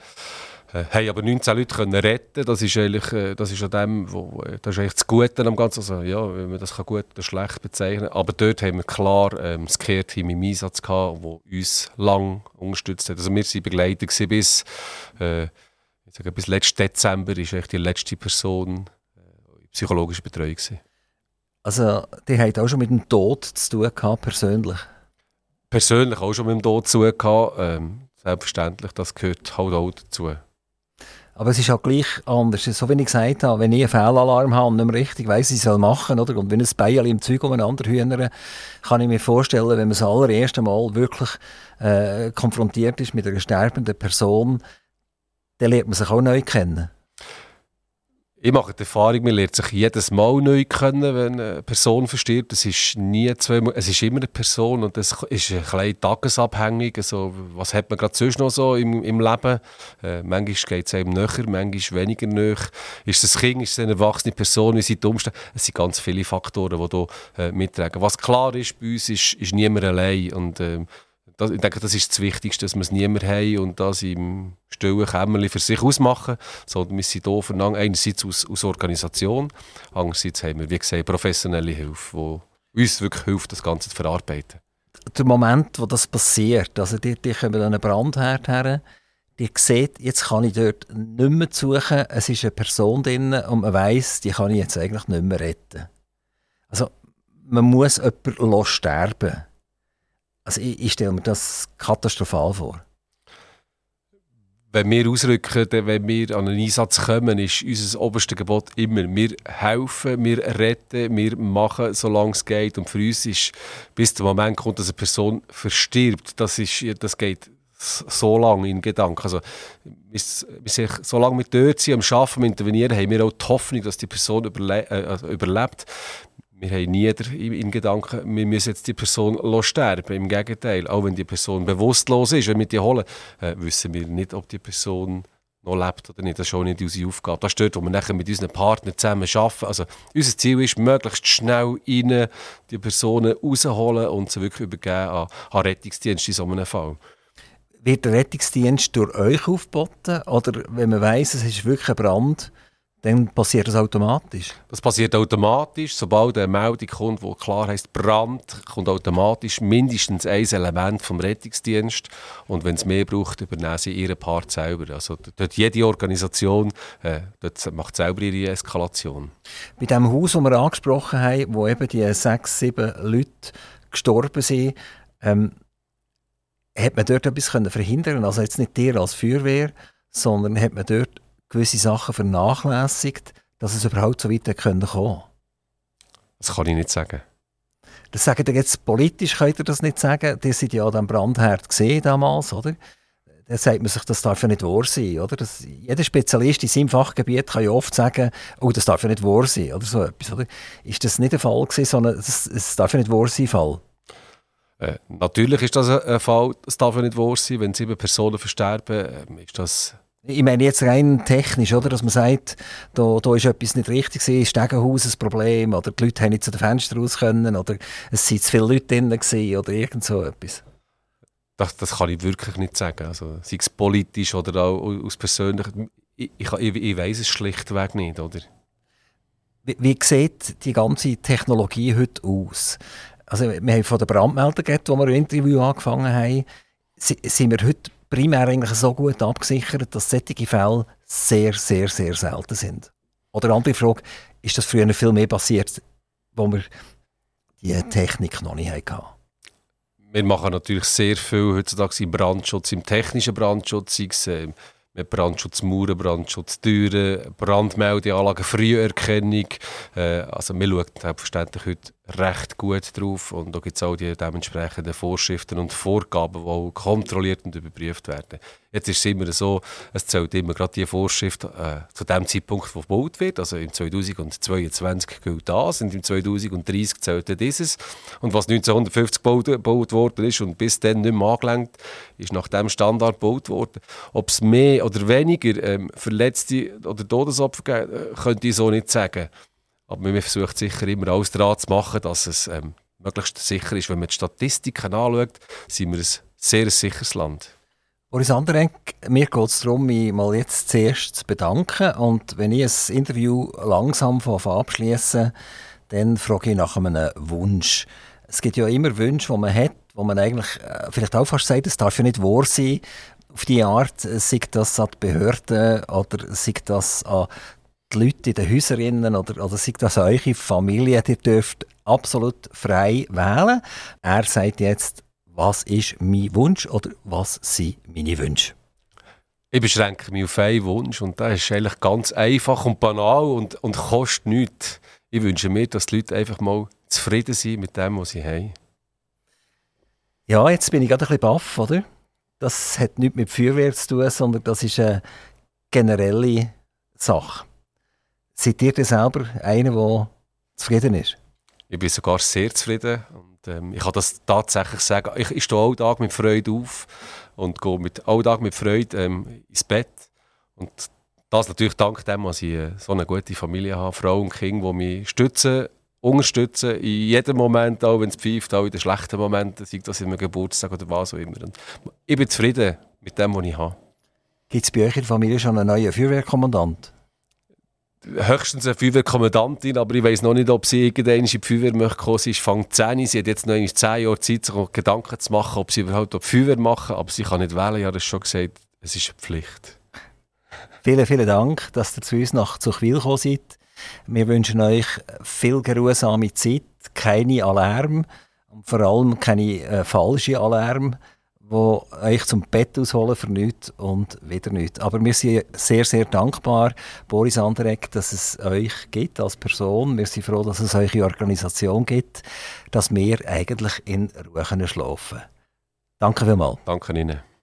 Äh, haben aber 19 Leute können retten. Das ist eigentlich, äh, das ist dem, wo, das ist eigentlich das Gute am Ganzen. Also, ja, wenn man das kann gut oder schlecht bezeichnen Aber dort haben wir klar ähm, das Care-Team im Einsatz gehabt, das uns lang unterstützt hat. Also wir waren begleitet bis, äh, ich sage, bis letzten Dezember ist die letzte Person äh, in psychologischer Betreuung gewesen. Also, die haben auch schon mit dem Tod zu tun gehabt, persönlich? Persönlich auch schon mit dem Tod zu tun gehabt. Ähm, selbstverständlich, das gehört halt auch dazu. Aber es ist auch gleich anders. So wie ich gesagt habe, wenn ich einen Fehlalarm habe und nicht mehr richtig weiss, was ich soll machen soll, und wenn ein Bein im Zeug umeinander hühnern, kann ich mir vorstellen, wenn man das allererste Mal wirklich äh, konfrontiert ist mit einer sterbenden Person, dann lernt man sich auch neu kennen ich mache die Erfahrung, man lernt sich jedes Mal neu kennen, wenn eine Person verstirbt. Es ist nie zweimal, es ist immer eine Person und das ist ein bisschen tagesabhängig. Also, was hat man gerade sonst noch so im, im Leben? Äh, manchmal geht es einem näher, manchmal weniger näher. Ist es ein Kind, ist es eine erwachsene Person, wie sind die Umstände? Es sind ganz viele Faktoren, die hier äh, mittragen. Was klar ist bei uns, ist, ist niemand allein und äh, das, ich denke, das ist das Wichtigste, dass wir es niemand haben und das im stillen Kämmerchen für sich ausmachen, sondern wir sind hier einerseits aus, aus Organisation, andererseits haben wir, wie gesagt, professionelle Hilfe, die uns wirklich hilft, das Ganze zu verarbeiten. Der Moment, wo das passiert, also die, die kommen an einen Brandherd her, die sieht, jetzt kann ich dort nicht mehr suchen, es ist eine Person drin und man weiss, die kann ich jetzt eigentlich nicht mehr retten. Also man muss jemanden sterben also ich, ich stelle mir das katastrophal vor. Wenn wir ausrücken, wenn wir an einen Einsatz kommen, ist unser oberstes Gebot immer, wir helfen, wir retten, wir machen, solange es geht. Und für uns ist, bis der Moment kommt, dass eine Person verstirbt, das, ist, das geht so lange in Gedanken. Also, wir so lange mit dort sind, am Arbeiten, am Intervenieren, haben wir auch die Hoffnung, dass die Person überle äh, also überlebt wir haben nie in Gedanken, wir müssen jetzt die Person sterben. Im Gegenteil, auch wenn die Person bewusstlos ist, wenn wir die holen, äh, wissen wir nicht, ob die Person noch lebt oder nicht. Das ist auch nicht unsere Aufgabe. Das ist dort, wo wir nachher mit unseren Partnern zusammen arbeiten. Also, unser Ziel ist, möglichst schnell rein die Personen rausholen und sie wirklich übergeben an, an Rettungsdienst in so einem Fall. Wird der Rettungsdienst durch euch aufgeboten? Oder wenn man weiss, es ist wirklich ein Brand, dann passiert das automatisch? Das passiert automatisch. Sobald eine Meldung kommt, wo klar heißt Brand, kommt automatisch mindestens ein Element vom Rettungsdienst. Und wenn es mehr braucht, übernehmen sie ihren Part selber. Also dort jede Organisation äh, dort macht selber ihre Eskalation. Bei dem Haus, das wir angesprochen haben, wo eben die sechs, sieben Leute gestorben sind, ähm, hat man dort etwas verhindern Also jetzt nicht dir als Feuerwehr, sondern hat man dort gewisse Sachen vernachlässigt, dass es überhaupt so weit kommen konnte? Das kann ich nicht sagen. Das sagt ihr jetzt politisch, könnt ihr das nicht sagen. Die sind ja diesem Brandherd gesehen damals, oder? dann sagt man sich, das darf ja nicht wahr sein. Oder? Das, jeder Spezialist in seinem Fachgebiet kann ja oft sagen, oh, das darf ja nicht wahr sein. Oder so etwas, oder? Ist das nicht der Fall gewesen, sondern es darf ja nicht wahr sein, Fall? Äh, natürlich ist das ein, Fall, es darf ja nicht wahr sein, wenn sieben Personen versterben, äh, ist das... Ich meine jetzt rein technisch, oder? dass man sagt, da, da ist etwas nicht richtig, ist Stegenhaus ein Problem, oder die Leute haben nicht zu den Fenstern raus können, oder es sind zu viele Leute drin gewesen, oder irgend so etwas. Das, das kann ich wirklich nicht sagen. Also, sei es politisch oder auch aus persönlichem. Ich, ich, ich, weiß es schlichtweg nicht. Oder? Wie, wie sieht die ganze Technologie heute aus? Also, wir haben von den Brandmeldern geredet, wo wir ein Interview angefangen haben. Sind wir heute primär eigentlich so gut abgesichert, dass solche Fälle sehr, sehr, sehr selten sind? Oder andere Frage, ist das früher viel mehr passiert, wo wir die Technik noch nicht hatten? Wir machen natürlich sehr viel heutzutage im Brandschutz, im technischen Brandschutz, sei es äh, mit Brandschutz Mauern, Brandschutz Türen, Brandmeldeanlagen, Früherkennung. Äh, also wir schauen selbstverständlich heute recht gut drauf und da gibt es auch die dementsprechenden Vorschriften und Vorgaben, die kontrolliert und überprüft werden. Jetzt ist es immer so, es zählt immer gerade die Vorschrift äh, zu dem Zeitpunkt, wo gebaut wird. Also im 2022 gilt das und im 2030 zählt dieses. Und was 1950 gebaut, gebaut worden ist und bis dann nicht mehr angelenkt, ist nach dem Standard gebaut worden. Ob es mehr oder weniger ähm, Verletzte oder Todesopfer gibt, äh, könnte ich so nicht sagen. Aber man versucht sicher immer alles daran zu machen, dass es ähm, möglichst sicher ist. Wenn man die Statistiken anschaut, sind wir ein sehr sicheres Land. Boris Anderenk, mir geht es darum, mich mal jetzt zuerst zu bedanken. Und wenn ich ein Interview langsam abschließe, dann frage ich nach einem Wunsch. Es gibt ja immer Wünsche, die man hat, wo man eigentlich äh, vielleicht auch fast sagt, es darf ja nicht wahr sein. Auf die Art, äh, sei das an die Behörden oder sei das an die Leute in den Häusern oder, oder sei das eure Familie, ihr dürft absolut frei wählen. Er sagt jetzt, was ist mein Wunsch oder was sind meine Wünsche? Ich beschränke mich auf einen Wunsch und das ist eigentlich ganz einfach und banal und, und kostet nichts. Ich wünsche mir, dass die Leute einfach mal zufrieden sind mit dem, was sie haben. Ja, jetzt bin ich gerade ein bisschen baff, oder? Das hat nichts mit Feuerwehr zu tun, sondern das ist eine generelle Sache. Seid ihr denn selber einer, der zufrieden ist? Ich bin sogar sehr zufrieden und ähm, ich kann das tatsächlich sagen. Ich, ich stehe alle Tag mit Freude auf und gehe mit, alle Tag mit Freude ähm, ins Bett. Und das natürlich dank dem, dass ich äh, so eine gute Familie habe, Frau und Kind, die mich stützen, unterstützen, in jedem Moment, auch wenn es pfeift, auch in den schlechten Momenten, sei das in einem Geburtstag oder was auch immer. Und ich bin zufrieden mit dem, was ich habe. Gibt es bei euch in der Familie schon einen neuen Feuerwehrkommandant? Höchstens eine Feuerwehrkommandantin, aber ich weiß noch nicht, ob sie irgendwann in die Feuerwehr möchte kommen. Sie ist Fang 10, sie hat jetzt noch 10 Jahre Zeit, sich Gedanken zu machen, ob sie überhaupt die Feuerwehr machen, aber sie kann nicht wählen. Habe das schon gesagt, es ist eine Pflicht. Vielen, vielen Dank, dass ihr zu uns nach Zuchwil gekommen seid. Wir wünschen euch viel geruhsame Zeit, keine Alarm und vor allem keine äh, falschen Alarm wo euch zum Bett ausholen für nichts und wieder nichts. Aber wir sind sehr, sehr dankbar, Boris Anderegg, dass es euch gibt als Person. Wir sind froh, dass es euch Organisation gibt, dass wir eigentlich in Ruhe schlafen können. Danke vielmals. Danke Ihnen.